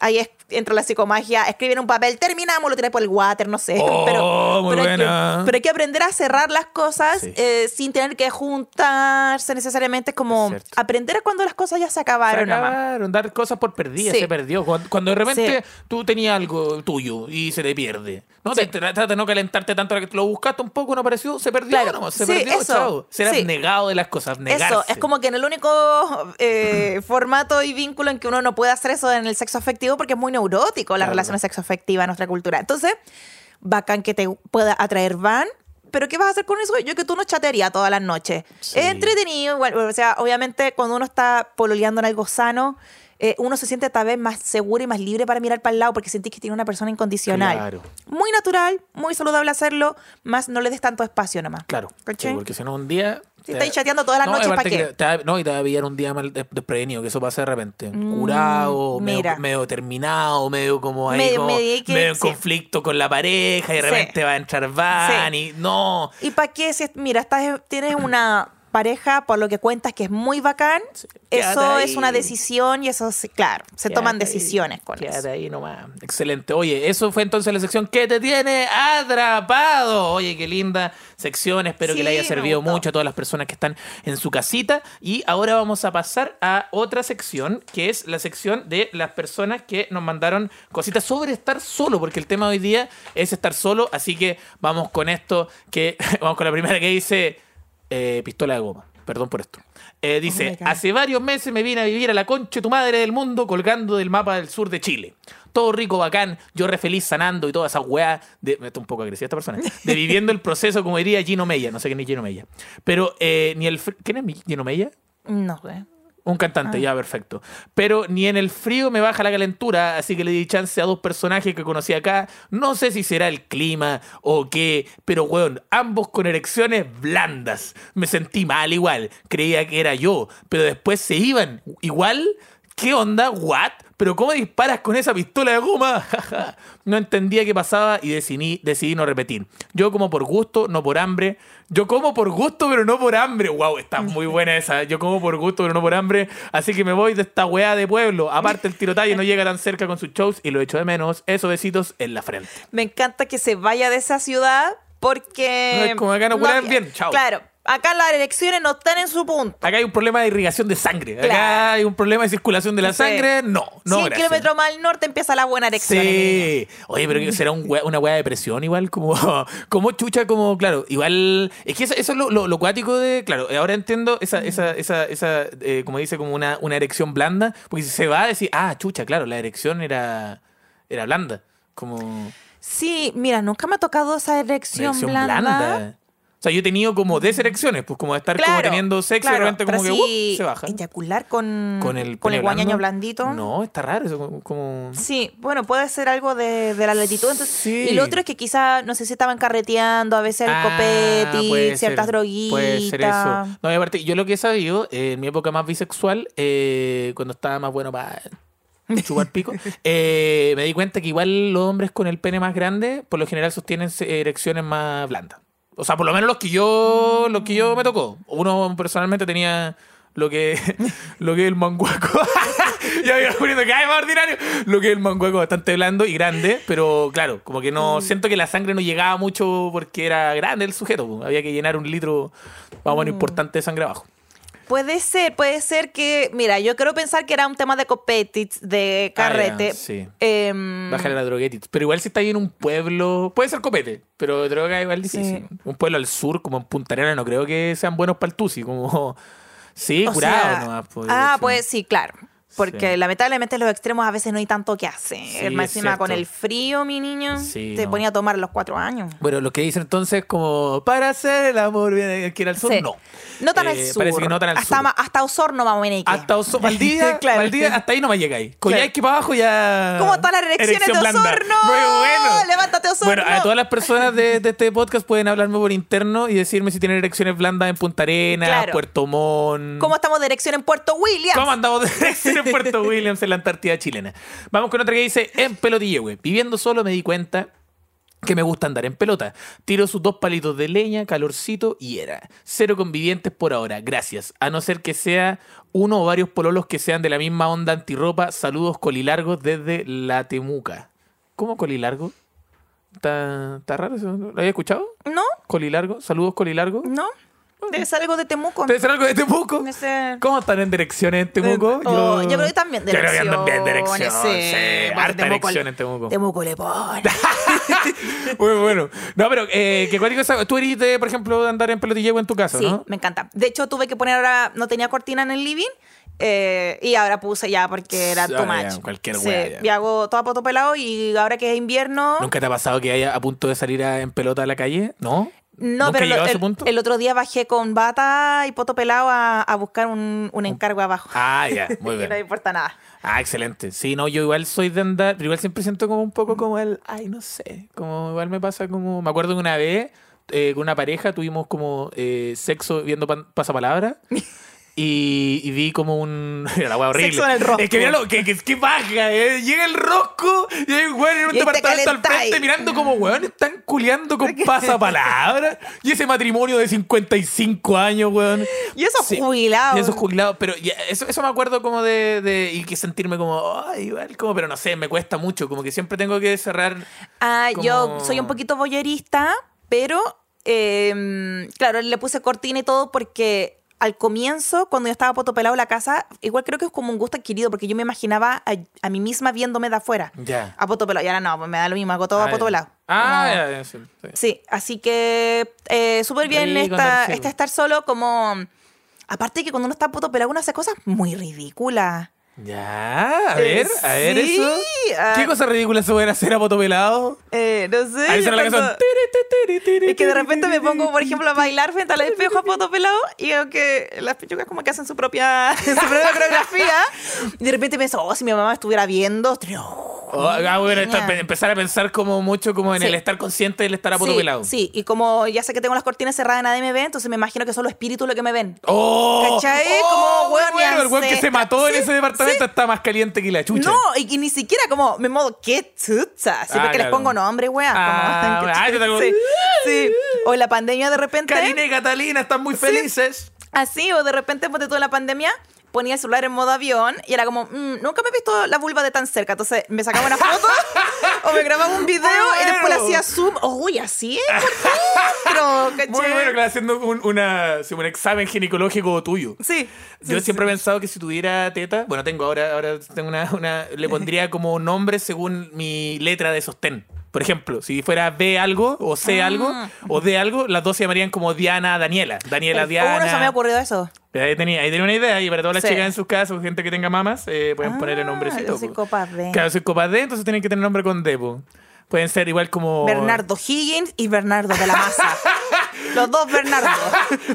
Ahí es, entra la psicomagia, escribir un papel, terminamos, lo tiras por el water, no sé. Oh, pero, muy pero hay que- pero hay que aprender a cerrar las cosas Sí. eh, sin tener que juntarse necesariamente. Es como Es aprender a cuando las cosas ya se acabaron. acabaron, dar cosas por perdidas, Sí. se perdió. Cuando, cuando de repente Sí. tú tenías algo tuyo y se te pierde. No te trata de no calentarte tanto lo buscaste un poco, no apareció, se perdió, Claro. nomás, se Sí, perdió, eso. chao. Ser Sí. abnegado de las cosas, abnegarse. Eso, es como que en el único eh, formato y vínculo en que uno no puede hacer eso en el sexo afectivo porque es muy neurótico las Claro. relaciones sexoafectivas en nuestra cultura. Entonces, bacán que te pueda atraer van, pero ¿qué vas a hacer con eso? Yo que tú no chatearía todas las noches. Sí. Es entretenido, o sea, obviamente cuando uno está pololeando en algo sano, eh, uno se siente tal vez más seguro y más libre para mirar para el lado porque sentís que tiene una persona incondicional. Claro. Muy natural, muy saludable hacerlo, más no le des tanto espacio nomás. Claro. Sí, porque si no, un día. Si estáis chateando todas las No, noches, ¿para qué? te no, y te va a pillar un día mal des- desprevenido, que eso pasa de repente. Curado, medio, Mm, medio terminado, medio como ahí, Medio- como, medio que- medio en sí. conflicto con la pareja, y de Sí. repente va a entrar Van y no. ¿Y para qué? Si, mira, estás, tienes una pareja, por lo que cuentas, que es muy bacán, quédate eso es una decisión y eso, sí, claro, se toman ahí, decisiones con quédate eso. ahí nomás. Excelente. Oye, eso fue entonces la sección que te tiene atrapado. Oye, qué linda sección. Espero que Sí, le haya servido mucho a todas las personas que están en su casita. Y ahora vamos a pasar a otra sección, que es la sección de las personas que nos mandaron cositas sobre estar solo, porque el tema de hoy día es estar solo. Así que vamos con esto, que vamos con la primera que dice eh, pistola de goma. Perdón por esto. Eh, dice, hace varios meses me vine a vivir a la concha de tu madre del mundo colgando del mapa del sur de Chile. Todo rico, bacán, yo re feliz sanando y toda esa weá de... Está un poco agresiva esta persona. De viviendo el proceso, como diría Gino Mella. No sé quién es Gino Mella. Pero eh, ni el... ¿Quién es Gino Mella? No sé. Un Ah. cantante, ya, perfecto. Pero ni en el frío me baja la calentura, así que le di chance a dos personajes que conocí acá. No sé si será el clima o qué, pero weón, ambos con erecciones blandas. Me sentí mal igual, creía que era yo, pero después se iban. Igual, ¿qué onda? ¿What? ¿Pero cómo disparas con esa pistola de goma? no entendía qué pasaba y decidí, decidí no repetir. Yo como por gusto, no por hambre. Yo como por gusto, pero no por hambre. Wow, está muy buena esa. Yo como por gusto, pero no por hambre. Así que me voy de esta weá de pueblo. Aparte, el tirotalle no llega tan cerca con sus shows y lo echo de menos. Esos besitos en la frente. Me encanta que se vaya de esa ciudad porque... No es como acá no había- bien, chao. Claro, acá las elecciones no están en su punto. Acá hay un problema de irrigación de sangre. Acá hay un problema de circulación de la Sí. sangre. No, no. 100 gracias. kilómetros más al norte empieza la buena niño. Sí. Oye, pero será un wea- una weá de presión igual, como, como chucha, como, claro, igual. Es que eso, eso es lo, lo, lo cuático de. Claro, ahora entiendo esa, esa, esa, esa eh, como dice, como una, una erección blanda. Porque si se va a decir, ah, chucha, claro, la erección era, era blanda. Como. Sí, mira, nunca me ha tocado esa erección, erección blanda. blanda. O sea, yo he tenido como deserecciones, pues como de estar como teniendo sexo y de repente como que ¡up! sí, se baja. Eyacular con, Con el, con el guañaño blandito. No, está raro eso, como-. Sí, bueno, puede ser algo de, de la latitud. Entonces, Sí. Y lo otro es que quizá, no sé si estaban carreteando, a veces el Ah, copeti, puede ciertas ser, droguitas. Puede ser eso. No, y aparte, yo lo que he sabido, eh, en mi época más bisexual, eh, cuando estaba más bueno para chupar pico, eh, me di cuenta que igual los hombres con el pene más grande, por lo general sostienen erecciones más blandas. O sea, por lo menos los que yo, los que yo me tocó. Uno personalmente tenía lo que, lo que es el manguaco. ya me iba poniendo cada vez más ordinario. Lo que es el manguaco bastante blando y grande, pero claro, como que no, siento que la sangre no llegaba mucho porque era grande el sujeto. Había que llenar un litro más o menos importante de sangre abajo. Puede ser, puede ser que, mira, yo quiero pensar que era un tema de copetis, de carrete. Ah, ya, sí. Em, Bájale la droguetis. Pero igual si está ahí en un pueblo, puede ser copete, pero droga igual difícil. Sí. Un pueblo al sur, como en Punta Arenas, no creo que sean buenos para el tusi, como... Sí, o curado sea, nomás. pues, ah, pues sí, claro. Porque Sí. lamentablemente en los extremos a veces no hay tanto que hacer. Sí, Más encima con el frío, mi niño, Sí, te no. ponía a tomar a los cuatro años. Bueno, lo que dicen entonces como para hacer el amor bien aquí al sur, no. No tan al Eh, sur. Parece que no tan al hasta, sur. ma- hasta Osorno vamos a venir. Hasta Oso, Valdivia, Claro. Valdivia, hasta ahí no me llegáis. Coyhaique para abajo ya. ¿Cómo están las erecciones Erección de. Osorno? Muy bueno. Levántate, Osorno. Bueno, a todas las personas de, de este podcast pueden hablarme por interno y decirme si tienen erecciones blandas en Punta Arenas, Claro. Puerto Montt. ¿Cómo estamos de erección en Puerto Williams? ¿Cómo andamos de erección en Puerto Williams, en la Antártida chilena? Vamos con otra que dice, en pelotilla, güey. Viviendo solo me di cuenta que me gusta andar en pelota. Tiro sus dos palitos de leña, calorcito y era. Cero convivientes por ahora, gracias. A no ser que sea uno o varios pololos que sean de la misma onda antirropa. Saludos colilargos desde La Temuca. ¿Cómo colilargo? ¿Está, está raro eso? ¿Lo había escuchado? ¿No? Colilargo. Saludos colilargo. ¿No? Debe ser algo de Temuco. ¿Debe ser algo de Temuco? Ser- ¿Cómo están en direcciones en Temuco? Oh, yo creo que también Yo creo que andan bien de direcciones, dirección. sí. Sí, harta Temuco- dirección en Temuco. Temuco le pone. Muy bueno. No, pero eh, que cuático esa- tú eres de, por ejemplo, de andar en pelotillego en tu casa, Sí, ¿no? me encanta. De hecho, tuve que poner ahora, no tenía cortina en el living. eh, y ahora puse ya porque era too ya, much. cualquier Sí, wea, ya. Y hago todo a poto pelado y ahora que es invierno. ¿Nunca te ha pasado que haya a punto de salir a- en pelota a la calle? ¿No? No, ¿Nunca pero lo- el, otro día bajé con bata y poto pelado a, a buscar un, un encargo abajo. Ah, ya, muy Y no me importa nada. Ah, excelente. Sí, no, yo igual soy de andar, pero igual siempre siento como un poco como el, ay, no sé, como igual me pasa como, me acuerdo que una vez eh, con una pareja tuvimos como eh, sexo viendo pan- pasapalabra. Y, y vi como un. La wea horrible. Sexo en el rosco. Es que mira lo que, que, que baja, eh. Llega el rosco y hay un weón en un Y ahí te departamento al frente mirando como weón están culeando con pasapalabra. Y ese matrimonio de 55 años, weón. Y esos Sí. jubilados. Y esos jubilados, pero ya, eso, eso me acuerdo como de, de- y que sentirme como, ay, igual, como, pero no sé, me cuesta mucho, como que siempre tengo que cerrar. Ah, yo soy un poquito boyerista, pero eh, claro, le puse cortina y todo porque al comienzo, cuando yo estaba potopelado en la casa, igual creo que es como un gusto adquirido, porque yo me imaginaba a, a mí misma viéndome de afuera. Ya. A potopelado. Y ahora no, pues me da lo mismo, hago todo a Ah, ya. potopelado. Ah, Como- ya, ya, sí, sí. Sí, así que eh, súper bien esta, este estar solo como... Aparte que cuando uno está potopelado uno hace cosas muy ridículas. Ya, a ver, a ver Eh, Sí, eso. ah. ¿Qué cosas ridículas se pueden hacer a potopelado? Eh, no sé. Ahí la canción. Es que de repente me pongo, por ejemplo, a bailar frente al espejo a poto pelado y veo que las pichucas como que hacen su propia, su propia coreografía. Y de repente pienso, oh, si mi mamá estuviera viendo. Oh, ah, bueno, empezar a pensar como mucho como en Sí. el estar consciente del estar a poto Sí, pelado. sí, y como ya sé que tengo las cortinas cerradas, nadie me ve, entonces me imagino que son los espíritus los que me ven. ¡Oh! ¿Cachai? ¡Oh, Como, weón, bueno, el weón que se mató en ese departamento sí. está más caliente que la chucha. No, y, y ni siquiera como me modo, qué chucha. Siempre Ah, que les claro. pongo nombre, weá. Ah, como, ah, yo tengo- sí, sí. O en la pandemia de repente. Karina y Catalina están muy felices. Así, o de repente, ponte en la pandemia, ponía el celular en modo avión y era como, mm, nunca me he visto la vulva de tan cerca. Entonces me sacaba una foto o me grababa un video y después le hacía zoom. Uy, así es, por dentro. Muy bueno, claro, haciendo un, una, sí, un examen ginecológico tuyo. Sí. Yo sí, siempre sí. he pensado que si tuviera teta, bueno, tengo ahora, ahora tengo una, una, le pondría como nombre según mi letra de sostén. Por ejemplo, si fuera B algo, o C Ah. algo, o D algo, las dos se llamarían como Diana Daniela. Daniela Diana. no se me ha ocurrido eso. Ahí tenía, ahí tenía una idea, y para todas las Sí. chicas en sus casas, o gente que tenga mamas, eh, pueden Ah, poner el nombrecito. yo soy copa D. Claro, soy copa D, entonces tienen que tener nombre con D. po. Pueden ser igual como. Bernardo Higgins y Bernardo de la Maza. Los dos Bernardo.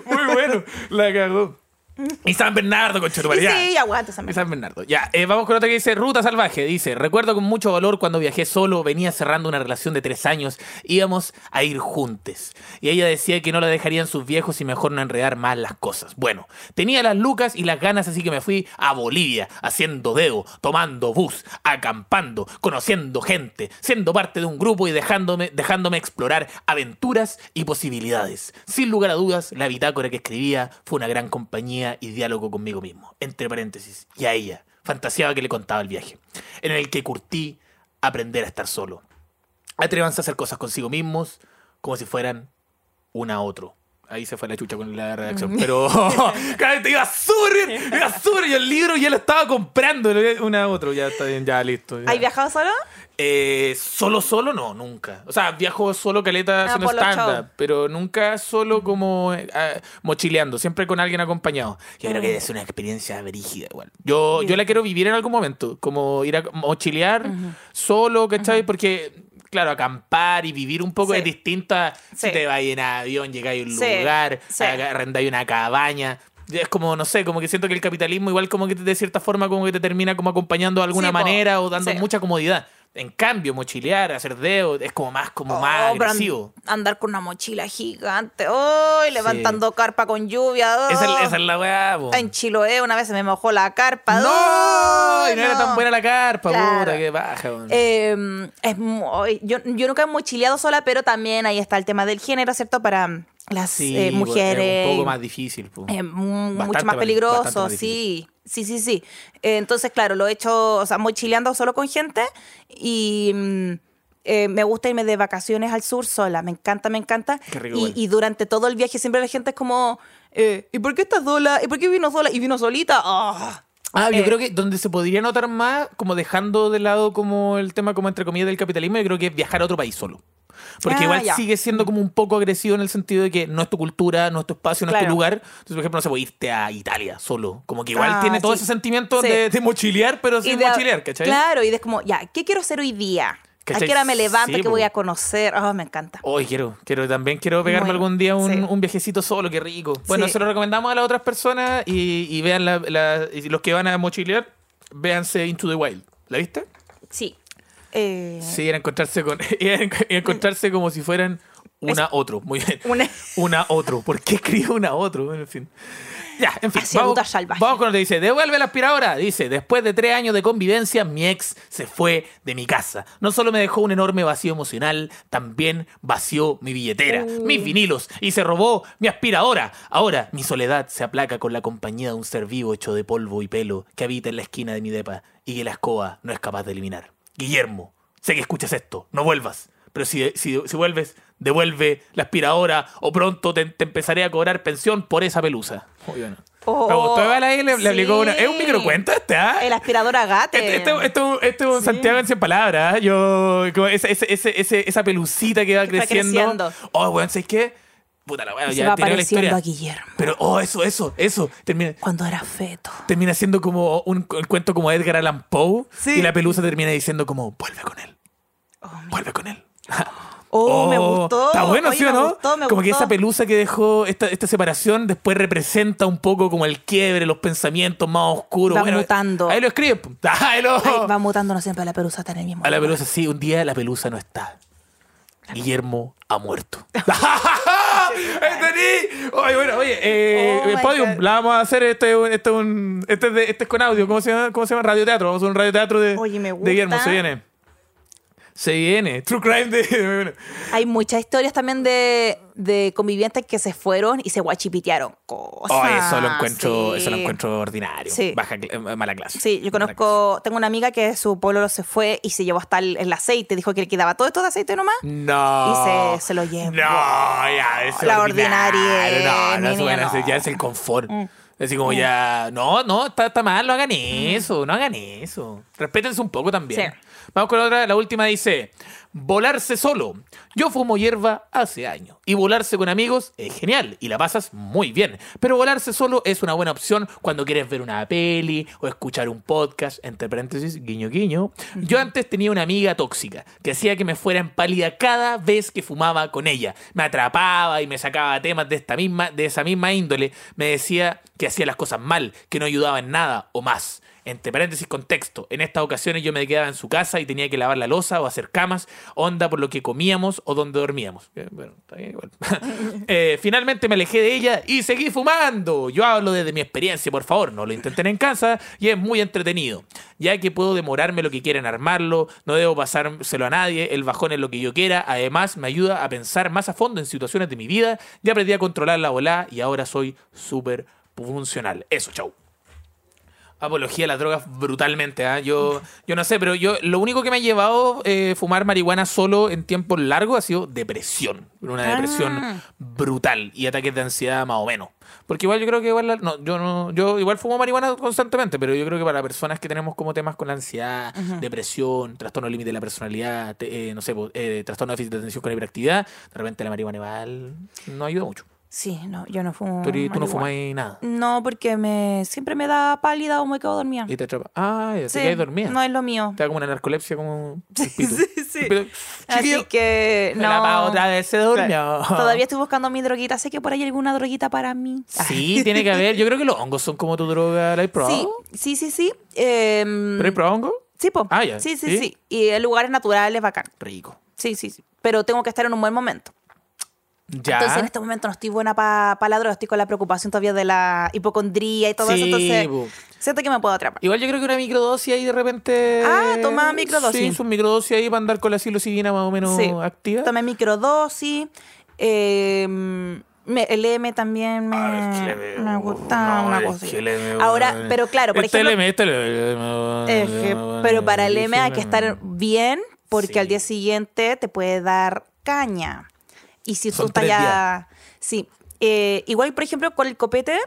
Muy bueno, la cagó. Y San Bernardo, con Y sí, aguanta esa Y San Bernardo. Ya, eh, vamos con otra que dice Ruta Salvaje. Dice, recuerdo con mucho dolor cuando viajé solo, venía cerrando una relación de tres años, íbamos a ir juntos. Y ella decía que no la dejarían sus viejos y mejor no enredar más las cosas. Bueno, tenía las lucas y las ganas, así que me fui a Bolivia, haciendo dedo, tomando bus, acampando, conociendo gente, siendo parte de un grupo y dejándome, dejándome explorar aventuras y posibilidades. Sin lugar a dudas, la bitácora que escribía fue una gran compañía y diálogo conmigo mismo. Entre paréntesis, y a ella, fantaseaba que le contaba el viaje, en el que curtí aprender a estar solo. Atrévanse a hacer cosas consigo mismos como si fueran una a otro. Ahí se fue la chucha con la redacción. Pero cada vez te iba súper bien. Iba súper bien. Y el libro ya lo estaba comprando. Una a otro. Ya está bien, ya listo. ya. ¿Has viajado solo? Eh, solo, solo, no, nunca. O sea, viajo solo caleta haciendo Ah, stand-up, shows. pero nunca solo como eh, ah, mochileando, siempre con alguien acompañado. Yo creo que es una experiencia brígida igual. Yo, yo la quiero vivir en algún momento, como ir a mochilear solo, ¿cachai? Porque, claro, acampar y vivir un poco Sí. es distinto a si te vas en avión, llegáis a un Sí, lugar, arrendáis una cabaña. Es como, no sé, como que siento que el capitalismo igual como que de cierta forma como que te termina como acompañando de alguna po. manera o dando mucha comodidad. En cambio, mochilear, hacer dedo, es como más, como más Oh, an- agresivo. Andar con una mochila gigante. ¡Uy! levantando carpa con lluvia. ¡oh! Esa, es- esa es la weá, po. En Chiloé una vez se me mojó la carpa. ¡No! ¡Uy, Y no era tan buena la carpa, Claro. puta, qué baja. Eh, es muy- yo, yo nunca he mochileado sola, pero también ahí está el tema del género, ¿cierto? Para las Sí, eh, mujeres. Es un poco más difícil, po. Es mu- Bastante mucho más peligroso, más sí. Sí, sí, sí. Eh, entonces, claro, lo he hecho, o sea, mochileando solo con gente y mm, eh, me gusta irme de vacaciones al sur sola. Me encanta, me encanta. Qué rico, y, durante todo el viaje siempre la gente es como, eh, ¿y por qué estás sola? ¿Y por qué vino sola? ¿Y vino solita? ¡Ah! Ah, yo Eh, creo que donde se podría notar más, como dejando de lado como el tema como entre comillas del capitalismo, yo creo que es viajar a otro país solo. Porque Ah, igual ya. sigue siendo como un poco agresivo en el sentido de que no es tu cultura, no es tu espacio, no es tu lugar. Entonces, por ejemplo, no se puede irte a Italia solo. Como que igual Ah, tiene todo sí. ese sentimiento Sí. de, de mochilear, pero sin de- mochilear, ¿cachai? Claro, y es como, ya, ¿qué quiero hacer hoy día? ¿Cachai? ¿A qué hora me levanto? Sí, ¿Qué voy a conocer? Oh, me encanta. Hoy quiero, quiero también quiero pegarme algún día un, sí. un viajecito solo, qué rico. Bueno, Sí. se lo recomendamos a las otras personas y, y vean la- la- y los que van a mochilear. véanse Into the Wild. ¿La viste? Sí. Eh, Sí, era encontrarse con. Era encontrarse como si fueran una otro. Muy bien. Una- Una otro. ¿Por qué escribe una otro? En fin. Ya, en fin. Hacia Vamos, vamos con lo que dice. Devuelve la aspiradora. Dice, después de tres años de convivencia, mi ex se fue de mi casa. No solo me dejó un enorme vacío emocional, también vació mi billetera, Uh. mis vinilos y se robó mi aspiradora. Ahora mi soledad se aplaca con la compañía de un ser vivo hecho de polvo y pelo que habita en la esquina de mi depa y que la escoba no es capaz de eliminar. Guillermo, sé que escuchas esto, no vuelvas. Pero si, si, si vuelves, devuelve la aspiradora o pronto te, te empezaré a cobrar pensión por esa pelusa. Muy bueno. Oh, Me gustó, igual ahí le, le aplicó sí. una. Es un microcuento este, ¿ah? El aspirador agate. Este, este, este- este es un Sí. Santiago en 100 palabras. ¿ah? Yo, como ese, ese, ese, ese- esa pelucita que va Que creciendo. creciendo. Oh, weón, ¿sabes qué? Puta la weá, se ya va tiene la pareciendo historia. a Guillermo. Pero, oh, eso, eso, eso. Termina, Cuando era feto. termina siendo como un, cu- cuento como Edgar Allan Poe. Sí. Y la pelusa termina diciendo como, vuelve con él. vuelve con él. Oh, me gustó. Está bueno, Oye, ¿sí o me no? gustó, me como que gustó. esa pelusa que dejó esta, esta separación después representa un poco como el quiebre, los pensamientos más oscuros. Va Bueno, mutando. Ahí lo escribe. po. Ahí lo- Ay, va mutando, no siempre la pelusa está en el mismo a la lugar. pelusa, sí, un día la pelusa no está. Guillermo ha muerto. ¡Entendí! Oye, bueno, oye, eh, Oh my Podium, God. la vamos a hacer este, este, un, este, es de- este es con audio. ¿Cómo se llama? ¿Cómo se llama? Radioteatro. Vamos a hacer un radioteatro de, Oye, me de Guillermo. gusta. Se viene. Se viene. True crime de. Hay muchas historias también de, de convivientes que se fueron y se guachipitearon. Cosas. Oh, eso lo encuentro, sí. eso lo encuentro ordinario. Sí. Baja, eh, mala clase. Sí, yo conozco, tengo una amiga que su pueblo se fue y se llevó hasta el, el aceite, dijo que le quedaba todo esto de aceite nomás. No. Y se- se lo llevó. No, ya, eso es La ordinaria, No, no, ese ya no. es el confort. Mm. Así como ya. No, no, está, está mal, no hagan eso, no hagan eso. Respétense un poco también. Sí. Vamos con la otra, la última dice: Volarse solo. Yo fumo hierba hace años. Y volarse con amigos es genial y la pasas muy bien. Pero volarse solo es una buena opción cuando quieres ver una peli o escuchar un podcast, entre paréntesis, guiño guiño. Yo antes tenía una amiga tóxica que hacía que me fuera en pálida cada vez que fumaba con ella. Me atrapaba y me sacaba temas de esta misma, de esa misma índole. Me decía que hacía las cosas mal, que no ayudaba en nada o más. Entre paréntesis, contexto. En estas ocasiones yo me quedaba en su casa y tenía que lavar la losa o hacer camas, onda por lo que comíamos o donde dormíamos. Eh, Bueno, está bien igual. Eh, finalmente me alejé de ella y seguí fumando. Yo hablo desde mi experiencia, por favor, no lo intenten en casa y es muy entretenido. Ya que puedo demorarme lo que quieren armarlo, no debo pasárselo a nadie, el bajón es lo que yo quiera. Además, me ayuda a pensar más a fondo en situaciones de mi vida. Ya aprendí a controlar la volá y ahora soy súper funcional. Eso, chau apología a las drogas brutalmente. ¿ah? Yo, yo no sé, pero yo lo único que me ha llevado eh, fumar marihuana solo en tiempo largo ha sido depresión. Una Ah. depresión brutal y ataques de ansiedad más o menos. Porque igual yo creo que igual la- no, yo no, yo igual fumo marihuana constantemente, pero yo creo que para personas que tenemos como temas con la ansiedad, depresión, trastorno límite de la personalidad, te- eh, no sé, eh, trastorno de déficit de atención con hiperactividad, de repente la marihuana igual no ayuda mucho. Sí, no, yo no fumo. Pero y tú no fumas nada. No, porque me siempre me da pálida o me quedo dormida. Y te atrapa. Ah, ya Sí, te quedas dormida. no es lo mío. Te da como una narcolepsia como. Sí, sí. Pito. Así que no. la otra vez se durmió. Todavía estoy buscando mi droguita. Sé que por ahí hay alguna droguita para mí. Sí, tiene que haber. Yo creo que los hongos son como tu droga. ¿La has probado? Sí, sí, sí, sí. Em, ¿Pero has probado hongo? sí, po. Ah, ya. Sí, sí, ¿Sí? sí. Y en lugares naturales, bacán. Rico. Sí, sí, sí. Pero tengo que estar en un buen momento. Ya. Entonces en este momento no estoy buena para la droga. Estoy con la preocupación todavía de la hipocondría y todo Sí, eso. Entonces po. siento que me puedo atrapar. Igual yo creo que una microdosis ahí de repente. Ah, toma microdosis. Sí, es un microdosis ahí para andar con la psilocibina más o menos Sí. activa. Tomé microdosis. eh, me- el M también me, Ah, me gusta no, una cosa. Ahora, pero claro, por Este ejemplo, LM, este LM, es que- pero para el M hay que estar bien porque Sí. al día siguiente te puede dar caña. Y si Son tú estás ya... Sí. Eh, igual, por ejemplo, con el copete,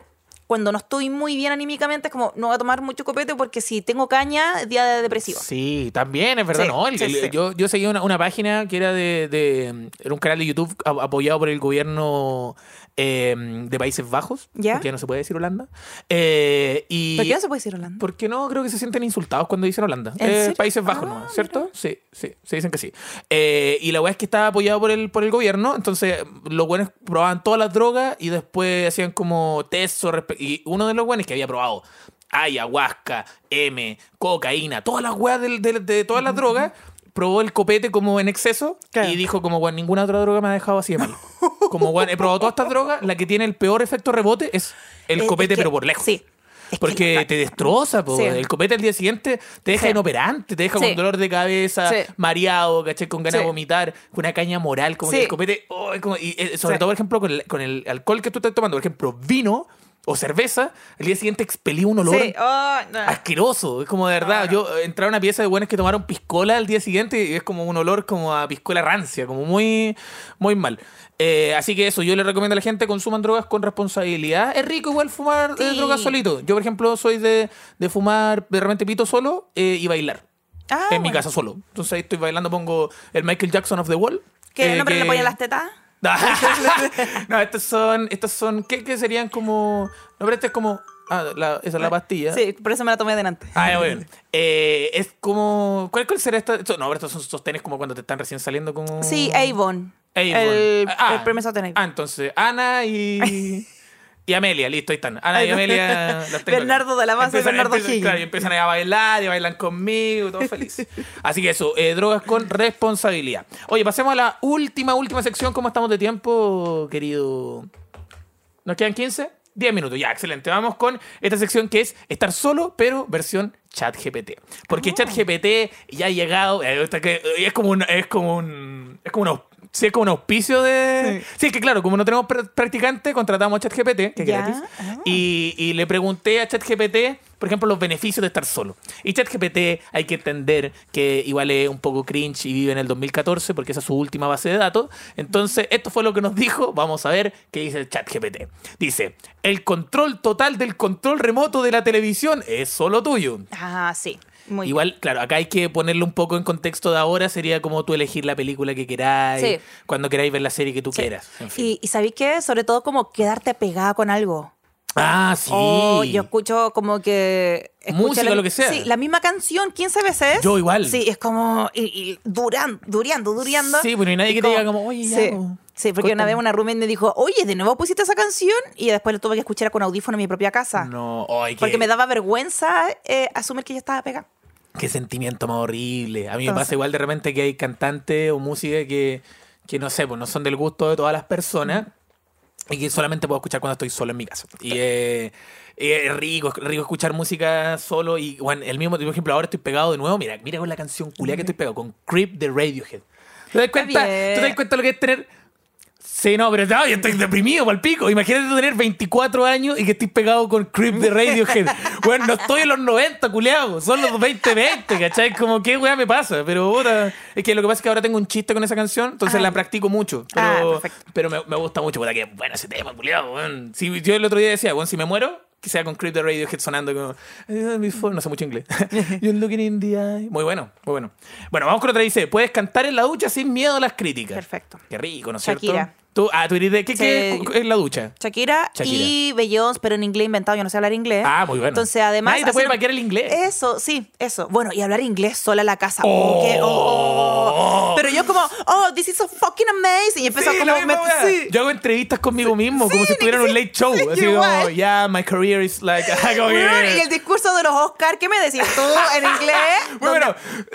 cuando no estoy muy bien anímicamente, es como, no voy a tomar mucho copete porque si tengo caña, es día de depresivo. Sí, también es verdad. Sí, no, El- sí, el- sí. Yo, yo seguía una, una página que era de, de- Era un canal de YouTube apoyado por el gobierno eh, de Países Bajos. ¿Ya? Porque ya no se puede decir Holanda. Eh, y, ¿Por qué no se puede decir Holanda? ¿Por qué no? Creo que se sienten insultados cuando dicen Holanda. ¿En Eh? Países Bajos, Ah, ¿no? ¿Cierto? Sí, sí, se dicen que sí. Eh, y la weá es que estaba apoyado por el, por el gobierno, entonces los buenos probaban todas las drogas y después hacían como test Y uno de los buenos que había probado ayahuasca, M, cocaína, todas las weas de todas las drogas, probó el copete como en exceso y dijo como, bueno, ninguna otra droga me ha dejado así de mal. Como, bueno, he probado todas estas drogas, la que tiene el peor efecto rebote es el Es- copete, es que- pero por lejos. Sí. Es que- Porque te destroza, po. Sí. el copete al día siguiente te deja Sí. inoperante, te deja con dolor de cabeza, mareado, ¿cachai? Con ganas de vomitar, con una caña moral, como que el copete, oh, como- y eh, sobre todo, por ejemplo, con el, con el alcohol que tú estás tomando, por ejemplo, vino o cerveza, el día siguiente expelía un olor Sí. Oh, no. asqueroso. Es como de verdad. Yo eh, entraba a una pieza de buenos que tomaron piscola al día siguiente y es como un olor como a piscola rancia, como muy, muy mal. Eh, así que eso, yo le recomiendo a la gente consuman drogas con responsabilidad. Es rico igual fumar eh, Sí. drogas solito. Yo, por ejemplo, soy de, de fumar de repente pito solo eh, y bailar. Ah, en mi bueno. casa solo. Entonces ahí estoy bailando, pongo el Michael Jackson of the Wall. ¿Qué eh, nombre le que- ponen las tetas? no, estos son, estos son, ¿qué, qué serían como? No, pero este es como, ah, la- esa es la pastilla. Sí, por eso me la tomé delante. Ah, bueno. Eh, es como, ¿cuál, cuál será esta? No, pero estos son sostenes como cuando te están recién saliendo como... Sí, Avon. Avon. El, Ah, el primer sostén Avon. Ah, entonces, Ana y... Y Amelia, listo, ahí están. Ana y Amelia las tengo acá. Bernardo de la Empiezan- Bernardo empiezan-. Claro, y empiezan a bailar y bailan conmigo, todos felices. Así que eso, eh, drogas con responsabilidad. Oye, pasemos a la última, última sección. ¿Cómo estamos de tiempo, querido? ¿Nos quedan 15? 10 minutos, ya, excelente. Vamos con esta sección que es estar solo, pero versión chat GPT. Porque Oh. chat GPT ya ha llegado, eh, que- es como un, es como un, es como un, sí, es como un auspicio de... Sí, es que claro, como no tenemos pr- practicante, contratamos a ChatGPT, que es gratis, ah. y, y le pregunté a ChatGPT, por ejemplo, los beneficios de estar solo. Y ChatGPT hay que entender que igual es un poco cringe y vive en el 2014 porque esa es su última base de datos. Entonces, esto fue lo que nos dijo. Vamos a ver qué dice ChatGPT. Dice, el control total del control remoto de la televisión es solo tuyo. Ah, sí. Muy Igual, claro, acá hay que ponerlo un poco en contexto de ahora. Sería como tú elegir la película que queráis, Sí. cuando queráis ver la serie que tú Sí. quieras. en fin. Y, y ¿sabéis qué? Sobre todo como quedarte pegada con algo. Ah, sí. O yo escucho como que... escucho Música, la, lo que sea. Sí, la misma canción 15 veces. Yo igual. Sí, es como... Y, y duran, dureando, dureando. Sí, pero no hay nadie Y que te diga como, oye, ya, Sí, po, sí porque una vez una roommate me dijo, oye, ¿de nuevo pusiste esa canción? Y después lo tuve que escuchar con audífono en mi propia casa. No, qué, Porque me daba vergüenza eh, asumir que yo estaba pegada. Qué sentimiento más horrible. A mí me Entonces- pasa igual de repente que hay cantantes o música que, que no sé, pues no son del gusto de todas las personas y que solamente puedo escuchar cuando estoy solo en mi casa. Y eh, es rico, es rico escuchar música solo y, bueno, el mismo, por ejemplo, ahora estoy pegado de nuevo. Mira, mira con la canción culia que estoy pegado, con Creep de Radiohead. ¿Te das cuenta? ¿Tú te das cuenta lo que es tener Sí, no, pero no, yo estoy deprimido para el pico. Imagínate tener 24 años y que estoy pegado con Creep de Radiohead. Bueno, no estoy en los 90, culiao. Son los 2020, ¿cachai? Como, ¿qué weá me pasa? Pero, puta, es que lo que pasa es que ahora tengo un chiste con esa canción, entonces la practico mucho. Ah, Pero, pero me, me gusta mucho, puta, que bueno ese tema, culiao, weón. Si yo el otro día decía, bueno, si me muero, que sea con Creep de Radiohead sonando como, no sé mucho inglés. You're looking in the eye. Muy bueno, muy bueno. Bueno, vamos con otra. Dice, puedes cantar en la ducha sin miedo a las críticas. Perfecto. Qué rico, ¿no es cierto? Tú, ah, tú eres de, ¿qué, Sí. qué es la ducha? Shakira, y Beyoncé, pero en inglés inventado, yo no sé hablar inglés. Ah, muy bueno. Entonces, además. Nadie te puede hacer- maquillar el inglés. Eso, sí, eso. Bueno, y hablar inglés sola en la casa. Oh. Oh, qué- oh. Pero yo, como, oh, this is so fucking amazing. Y empezó Sí, como. la misma me- wea. sí. Yo hago entrevistas conmigo mismo, como si estuviera en un late show. sí, así como, igual. yeah, my career is like. como que- Weón, y el discurso de los Oscar, ¿qué me decís tú en inglés? Muy bueno,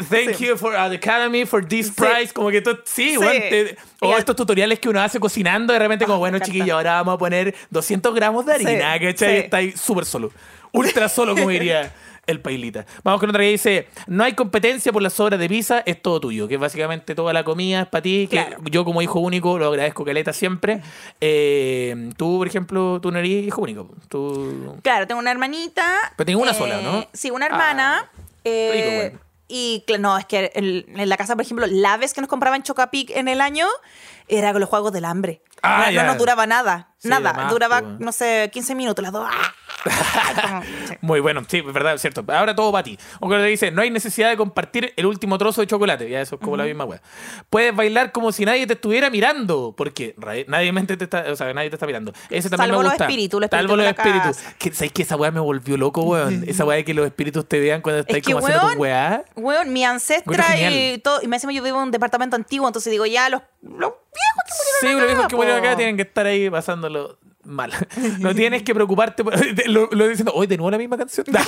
thank you for uh, the Academy for this prize. Como que tú, sí, weón, te- o estos tutoriales que uno hace cocinando, de repente, como, Ah, bueno, chiquillo, ahora vamos a poner 200 gramos de harina, Sí, ¿cachai? sí. Está ahí súper solo. Ultra solo, como diría el pailita. Vamos con otra que dice: No hay competencia por las sobras de pizza, es todo tuyo. Que básicamente toda la comida es para ti. Que Claro. yo, como hijo único, lo agradezco caleta siempre. Eh, tú, por ejemplo, tú no eres hijo único. Tú. Claro, tengo una hermanita. Pero tengo una sola, ¿no? Sí, una hermana. eh, rico, bueno. Y no, es que el- en la casa, por ejemplo, la vez que nos compraban Chocapic en el año era los juegos del hambre. Ah, no, no duraba nada. Sí, nada. duraba, pues. no sé, 15 minutos. Las dos. ¡ah! Como- sí. Muy bueno, sí, es verdad, es cierto. Ahora todo para ti. Cuando te dice, no hay necesidad de compartir el último trozo de chocolate. Ya eso es como la misma wea. Puedes bailar como si nadie te estuviera mirando. Porque nadie, te está, o sea, nadie te está mirando. Ese también Salvo me los gusta. espíritus, los Salvo espíritus los de la espíritus. Que, ¿Sabes que esa weá me volvió loco, weón? Esa weá de que los espíritus te vean cuando estás Es que, como haciendo tu weá. weón, mi ancestra y todo. Y me decimos, yo vivo en un departamento antiguo, entonces digo, ya los, los viejos que Sí, murieron los viejos acá, que murieron acá tienen que estar ahí pasándolo mal. No tienes que preocuparte. por- Lo, lo diciendo, hoy de nuevo la misma canción. no,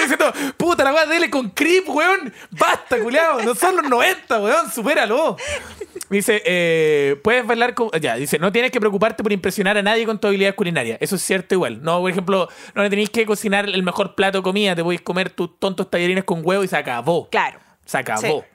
diciendo, puta la weá, dele con creep, weón. Basta, culiao. No son los 90, weón. Supéralo. Dice, eh, puedes bailar con. Ya, dice, no tienes que preocuparte por impresionar a nadie con tu habilidad culinaria. Eso es cierto igual. No, por ejemplo, no le tenéis que cocinar el mejor plato de comida. Te podéis comer tus tontos tallarines con huevo y se acabó. Claro. Se acabó. Sí.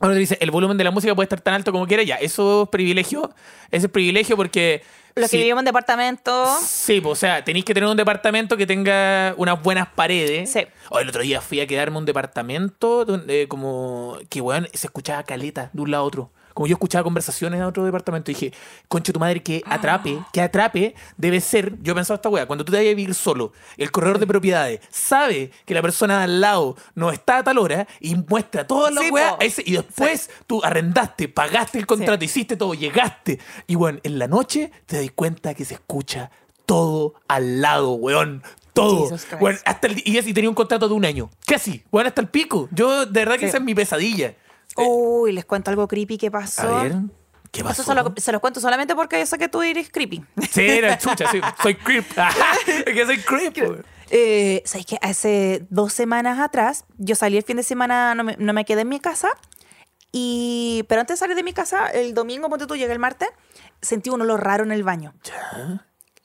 Ahora te dice, el volumen de la música puede estar tan alto como quiera. Ya, eso es privilegio. Ese es privilegio porque. Los que vivimos en departamento. Sí, pues, o sea, tenéis que tener un departamento que tenga unas buenas paredes. Sí. O el otro día fui a quedarme en un departamento donde, como que, weón, se escuchaba caleta de un lado a otro. Como yo escuchaba conversaciones en otro departamento, dije, conche tu madre, que atrape, que atrape debe ser, yo pensaba esta weá, cuando tú te vayas a vivir solo, el corredor de propiedades sabe que la persona de al lado no está a tal hora y muestra todas las Sí, weas, po. ese- y después tú arrendaste, pagaste el contrato, hiciste todo, llegaste, y bueno, en la noche te das cuenta que se escucha todo al lado, weón. Todo. Hasta el, y así tenía un contrato de un año. Casi. Weón, hasta el pico. Yo, de verdad que Sí. esa es mi pesadilla. Uy, les cuento algo creepy que pasó. A ver, ¿qué pasó? Eso se lo, se los cuento solamente porque yo sé que tú eres creepy. Sí, era chucha, sí. Soy creep. es que soy creep. Eh, ¿Sabes que Hace dos semanas atrás, yo salí el fin de semana, no me, no me quedé en mi casa. Y, pero antes de salir de mi casa, el domingo, ponte tú, llegué el martes, sentí un olor raro en el baño.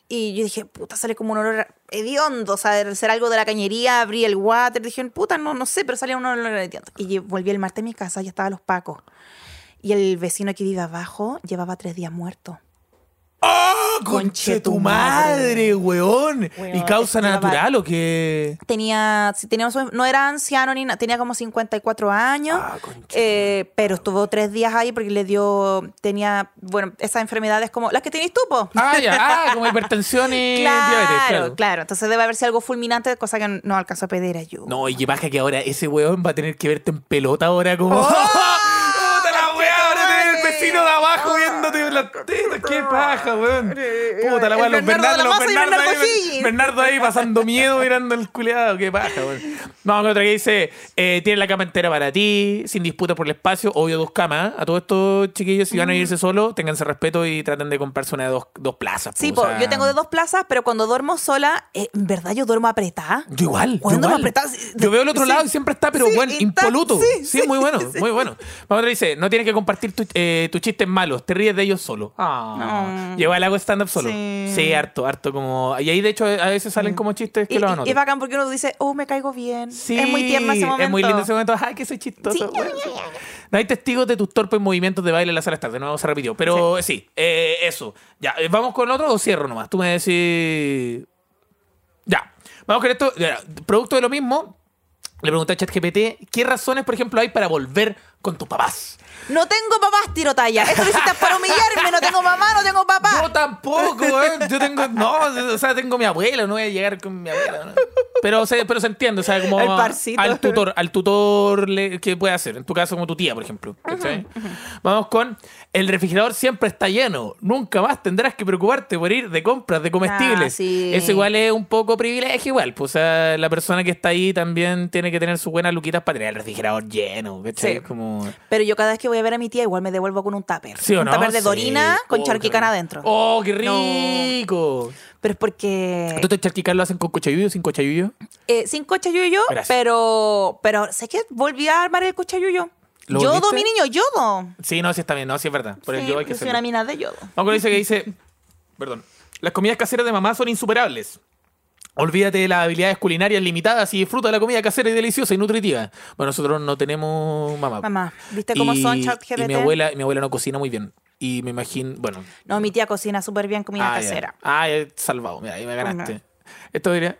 Y yo dije, puta, sale como un olor hediondo, o sea, debe ser algo de la cañería, abrí el water, dije, puta, no, no sé, pero salía un olor hediondo. Y volví el martes a mi casa, ya estaban los pacos. Y el vecino que vive abajo llevaba tres días muerto. ¡Oh, conche tu madre, weón! ¿Y causa natural o qué? Tenía, tenía no era anciano ni nada, tenía como 54 años, Ah, eh, pero estuvo tres días ahí porque le dio, tenía, bueno, esas enfermedades como las que tenéis tú, po. Ah, ya, ah, como hipertensión y claro, diabetes, claro, claro. Entonces debe haber sido algo fulminante, cosa que no alcanzó a pedir ayuda. No, y que baja que ahora ese weón va a tener que verte en pelota ahora como. ¡Oh! ¡Puta la weá! Ahora tener el madre! Vecino de abajo viéndote las tetas. ¡Qué paja, weón! Puta la weá, los Bernardo la los Bernardo Bernardo ahí. Bernardo ahí pasando miedo mirando el culeado. ¡Qué paja, weón! Vamos con otra que dice: eh, Tiene la cama entera para ti, sin disputa por el espacio. Obvio, dos camas. A todos estos chiquillos, si van a irse solos, ténganse respeto y traten de comprarse una de dos, dos plazas. Sí, po, po, o sea, yo tengo de dos plazas, pero cuando duermo sola, eh, en verdad yo duermo apretada. Yo igual. Yo, Cuando me igual. yo veo el otro sí. lado y siempre está, pero Sí, bueno, impoluto. Sí, sí, sí, muy bueno, muy bueno. Vamos a dice, no tienes que compartir tu- eh, tus chistes malos, te ríes de ellos solo. Ah. No. Yo igual hago stand-up solo. Sí. Sí. harto, harto como... Y ahí de hecho a veces salen como chistes que Y, los y- anoto. y es bacán porque uno dice, oh, me caigo bien. Sí, es muy tierno ese momento. Es muy lindo ese momento. Ay, que soy chistoso. Sí. Bueno, sí. No hay testigos de tus torpes movimientos de baile en la sala tarde. No se repitió. Pero sí, eh, eso. Ya, eh, ¿vamos con otro o cierro nomás? Tú me decís. Ya. Vamos con esto. Ya, Producto de lo mismo. Le pregunté a ChatGPT qué razones, por ejemplo, hay para volver con tus papás. No tengo papás, tirotalla. Esto lo hiciste para humillarme. No tengo mamá, no tengo papá. Yo tampoco, weón. Yo tengo. No, o sea, tengo mi abuela, no voy a llegar con mi abuela. ¿no? Pero, se, pero se entiende, o sea, como. Al tutor, al tutor le- que puede hacer. En tu caso, como tu tía, por ejemplo. ¿cachai? Vamos con. El refrigerador siempre está lleno. Nunca más tendrás que preocuparte por ir de compras de comestibles. Ah, sí. Eso igual es un poco privilegio, igual. Pues, o sea, la persona que está ahí también tiene que tener sus buenas luquitas para tener el refrigerador lleno. ¿cachai? Sí. Como. Pero yo cada vez que voy a ver a mi tía, igual me devuelvo con un tupper. ¿Sí o un no? tupper de Sí. Dorina con Oh, charquicana adentro. ¡Oh, qué No. rico! Pero es porque... ¿Tú te charquicar lo hacen con cochayuyo o sin cochayuyo? Eh, sin cochayuyo, pero... Pero sé que volví a armar el cochayuyo. ¿Lo Yodo, volviste? mi niño, yodo. Sí, no, sí está bien, no, sí es verdad. Por el Sí, yo hay que soy una mina de yodo. Vamos con dice que dice, perdón, las comidas caseras de mamá son insuperables. Olvídate de las habilidades culinarias limitadas y disfruta de la comida casera y deliciosa y nutritiva. Bueno, nosotros no tenemos mamá. Mamá, ¿viste cómo son Y- ChatGPT? Y mi abuela, mi abuela no cocina muy bien. Y me imagino, bueno. No, mi tía cocina súper bien comida ah, ya. casera. Ah, ya, salvado, mira, ahí me ganaste. Esto diría...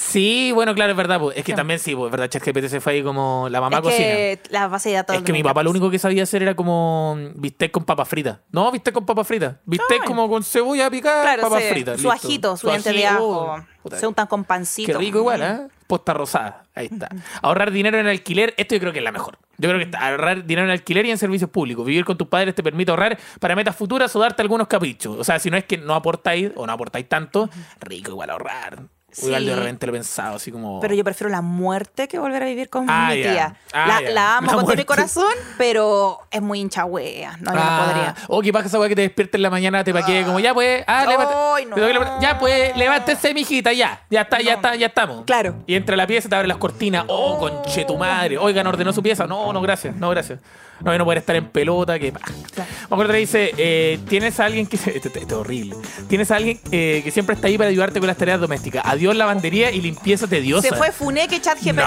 Sí, bueno, claro, es verdad. pues. Es que también sí, pues, es verdad, ChatGPT se fue ahí como la mamá es cocina. que la base de. Es que mi papá lo único que sabía hacer era como bistec con papas fritas. No, bistec con papas fritas. Bistec Ay. como con cebolla picada, Claro, papas sí, fritas. su ajito, su diente de ajo. oh. Se untan con pancito. Qué rico igual, ¿eh? Posta rosada. Ahí está. Ahorrar dinero en alquiler, esto yo creo que es la mejor. Yo creo que está, ahorrar dinero en alquiler y en servicios públicos. Vivir con tus padres te permite ahorrar para metas futuras o darte algunos caprichos. O sea, si no es que no aportáis o no aportáis tanto, rico igual ahorrar. Igual de Sí. repente lo he pensado, así como. Pero yo prefiero la muerte que volver a vivir con Ah, mi tía. Ah, la, amo La con todo mi corazón, pero es muy hincha wea. No, yo no Ah, podría. O que pasa esa weá que te despiertes en la mañana, te paquee como ya pues, ah, levanta- no. ya pues, levántese, mijita, ya, ya está, ya está, ya estamos. Claro. Y entra a la pieza, te abre las cortinas, oh, conche tu madre, oigan, ordenó su pieza, no, no, gracias, no, gracias. No, yo no poder estar en pelota, que. Claro. Me acuerdo que dice, eh, tienes a alguien que... Es horrible. Tienes a alguien eh, que siempre está ahí para ayudarte con las tareas domésticas. Adiós lavandería y limpieza tediosa. Se fue Funeque chat GPT. No,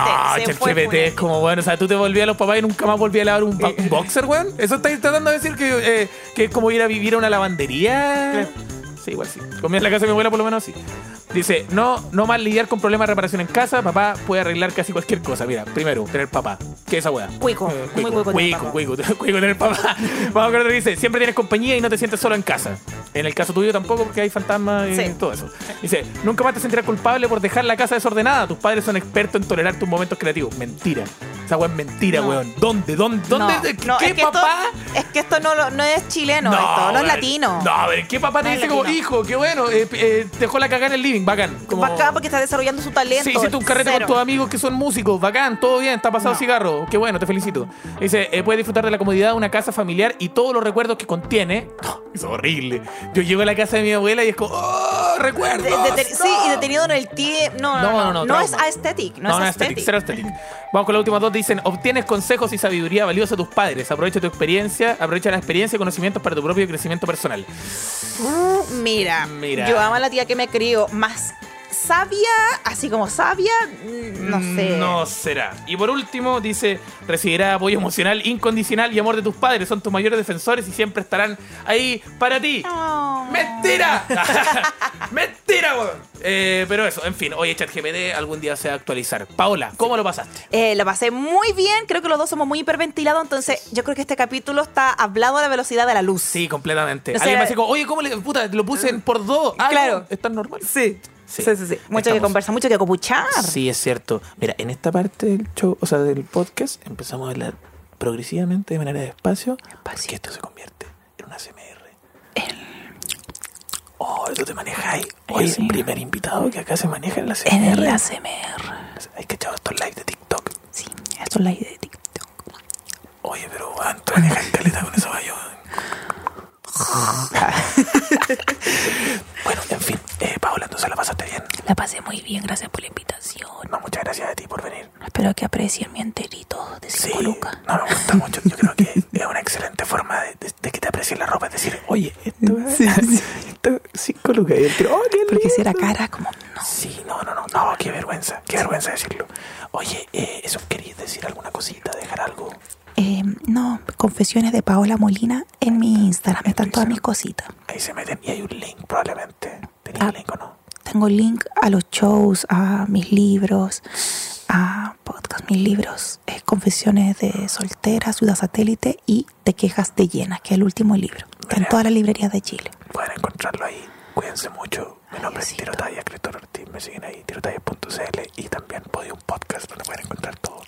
se fue ChatGPT es como, bueno, o sea, tú te volvías a los papás y nunca más volvías a lavar un, ba- un boxer, weón. Eso estáis tratando de decir que, eh, que es como ir a vivir a una lavandería. Sí, igual sí. Comía en la casa de mi abuela, por lo menos sí. Dice, no, no más lidiar con problemas de reparación en casa. Papá puede arreglar casi cualquier cosa. Mira, primero, tener papá. ¿Qué es esa weá? Cuico, Eh, cuico Cuico, papá. cuico, cuico tener papá. Vamos a ver, dice, siempre tienes compañía y no te sientes solo en casa. En el caso tuyo tampoco, porque hay fantasmas y Sí. todo eso. Dice, nunca más te sentirás culpable por dejar la casa desordenada. Tus padres son expertos en tolerar tus momentos creativos. Mentira. Esa weá es mentira, No. weón. ¿Dónde? ¿Dónde? ¿Dónde? No, ¿Qué no, es que papá? Esto, es que esto no, no es chileno, esto, no es latino. No, a ver, ¿qué papá te dice como, hijo, qué bueno, eh, eh, dejó la cagada en el living, bacán? Como, Bacán porque está desarrollando su talento. Sí, hiciste un carrete Cero. con tus amigos que son músicos, bacán, todo bien, está pasado No. cigarro, qué bueno, te felicito. Dice, eh, puedes disfrutar de la comodidad de una casa familiar y todos los recuerdos que contiene. es horrible. Yo llego a la casa de mi abuela y es como, ¡oh, recuerdos! De- de- Sí, y no". detenido en el tiempo. No, no, no. No, trauma. es aesthetic. No, No, no es es aesthetic, cero aesthetic. Vamos con las últimas dos. Dicen, obtienes consejos y sabiduría valiosa de tus padres. Aprovecha tu experiencia, aprovecha la experiencia y conocimientos para tu propio crecimiento personal. Mira, Mira. yo amo a la tía que me crió más sabia, así como sabia, mm, no sé. No será. Y por último, dice, recibirá apoyo emocional incondicional y amor de tus padres. Son tus mayores defensores y siempre estarán ahí para ti. Oh. ¡Mentira! ¡Mentira, weón! Eh, pero eso, en fin, oye, ChatGPT algún día se va a actualizar. Paola, ¿cómo lo pasaste? Eh, lo pasé muy bien, creo que los dos somos muy hiperventilados, entonces yo creo que este capítulo está hablado a la velocidad de la luz. Sí, completamente. O sea, Alguien me dice como, oye, ¿cómo le... Puta, lo puse en por dos. Ah, Claro. ¿Es tan normal? Sí. Sí. Sí, sí, sí. Mucho que conversar, mucho que copuchar. Sí, es cierto. Mira, en esta parte del show, o sea, del podcast, empezamos a hablar progresivamente, de manera despacio, porque esto se convierte en una CMR. Oh, tú te manejas ahí. Hoy es el primer invitado que acá se maneja en la CMR. En la CMR. Hay que echar estos likes de TikTok. Sí, esto es la idea de TikTok. Oye, pero weón, tú manejas caleta con eso, yo. bueno, en fin, eh, Paola, entonces la pasaste bien. La pasé muy bien, gracias por la invitación. No, muchas gracias a ti por venir. Espero que aprecien mi enterito de 5 Sí, lucas. no me gusta mucho. Yo creo que es una excelente forma de, de- de que te aprecien la ropa. Es decir, oye, esto es esto, cinco lucas. Y el tiro, oh, qué Porque si era cara, como no. Sí, no, no, no, no, qué vergüenza, qué vergüenza decirlo. Oye, eh, eso querías decir alguna cosita, dejar algo. Eh, no, confesiones de Paola Molina en mi Instagram. Están todas mis cositas. Ahí se meten y hay un link probablemente. ¿Tenías Ah. link o no? tengo link a los shows, a mis libros, a podcast, mis libros, eh, Confesiones de Soltera, Ciudad Satélite y Te Quejas de Llena, que es el último libro. Está en todas las librerías de Chile. Pueden encontrarlo ahí. Cuídense mucho. Mi nombre es Tirotaya, escritor Ortiz. Me siguen ahí, tirotaya.cl y también Podium Podcast, donde pueden encontrar todo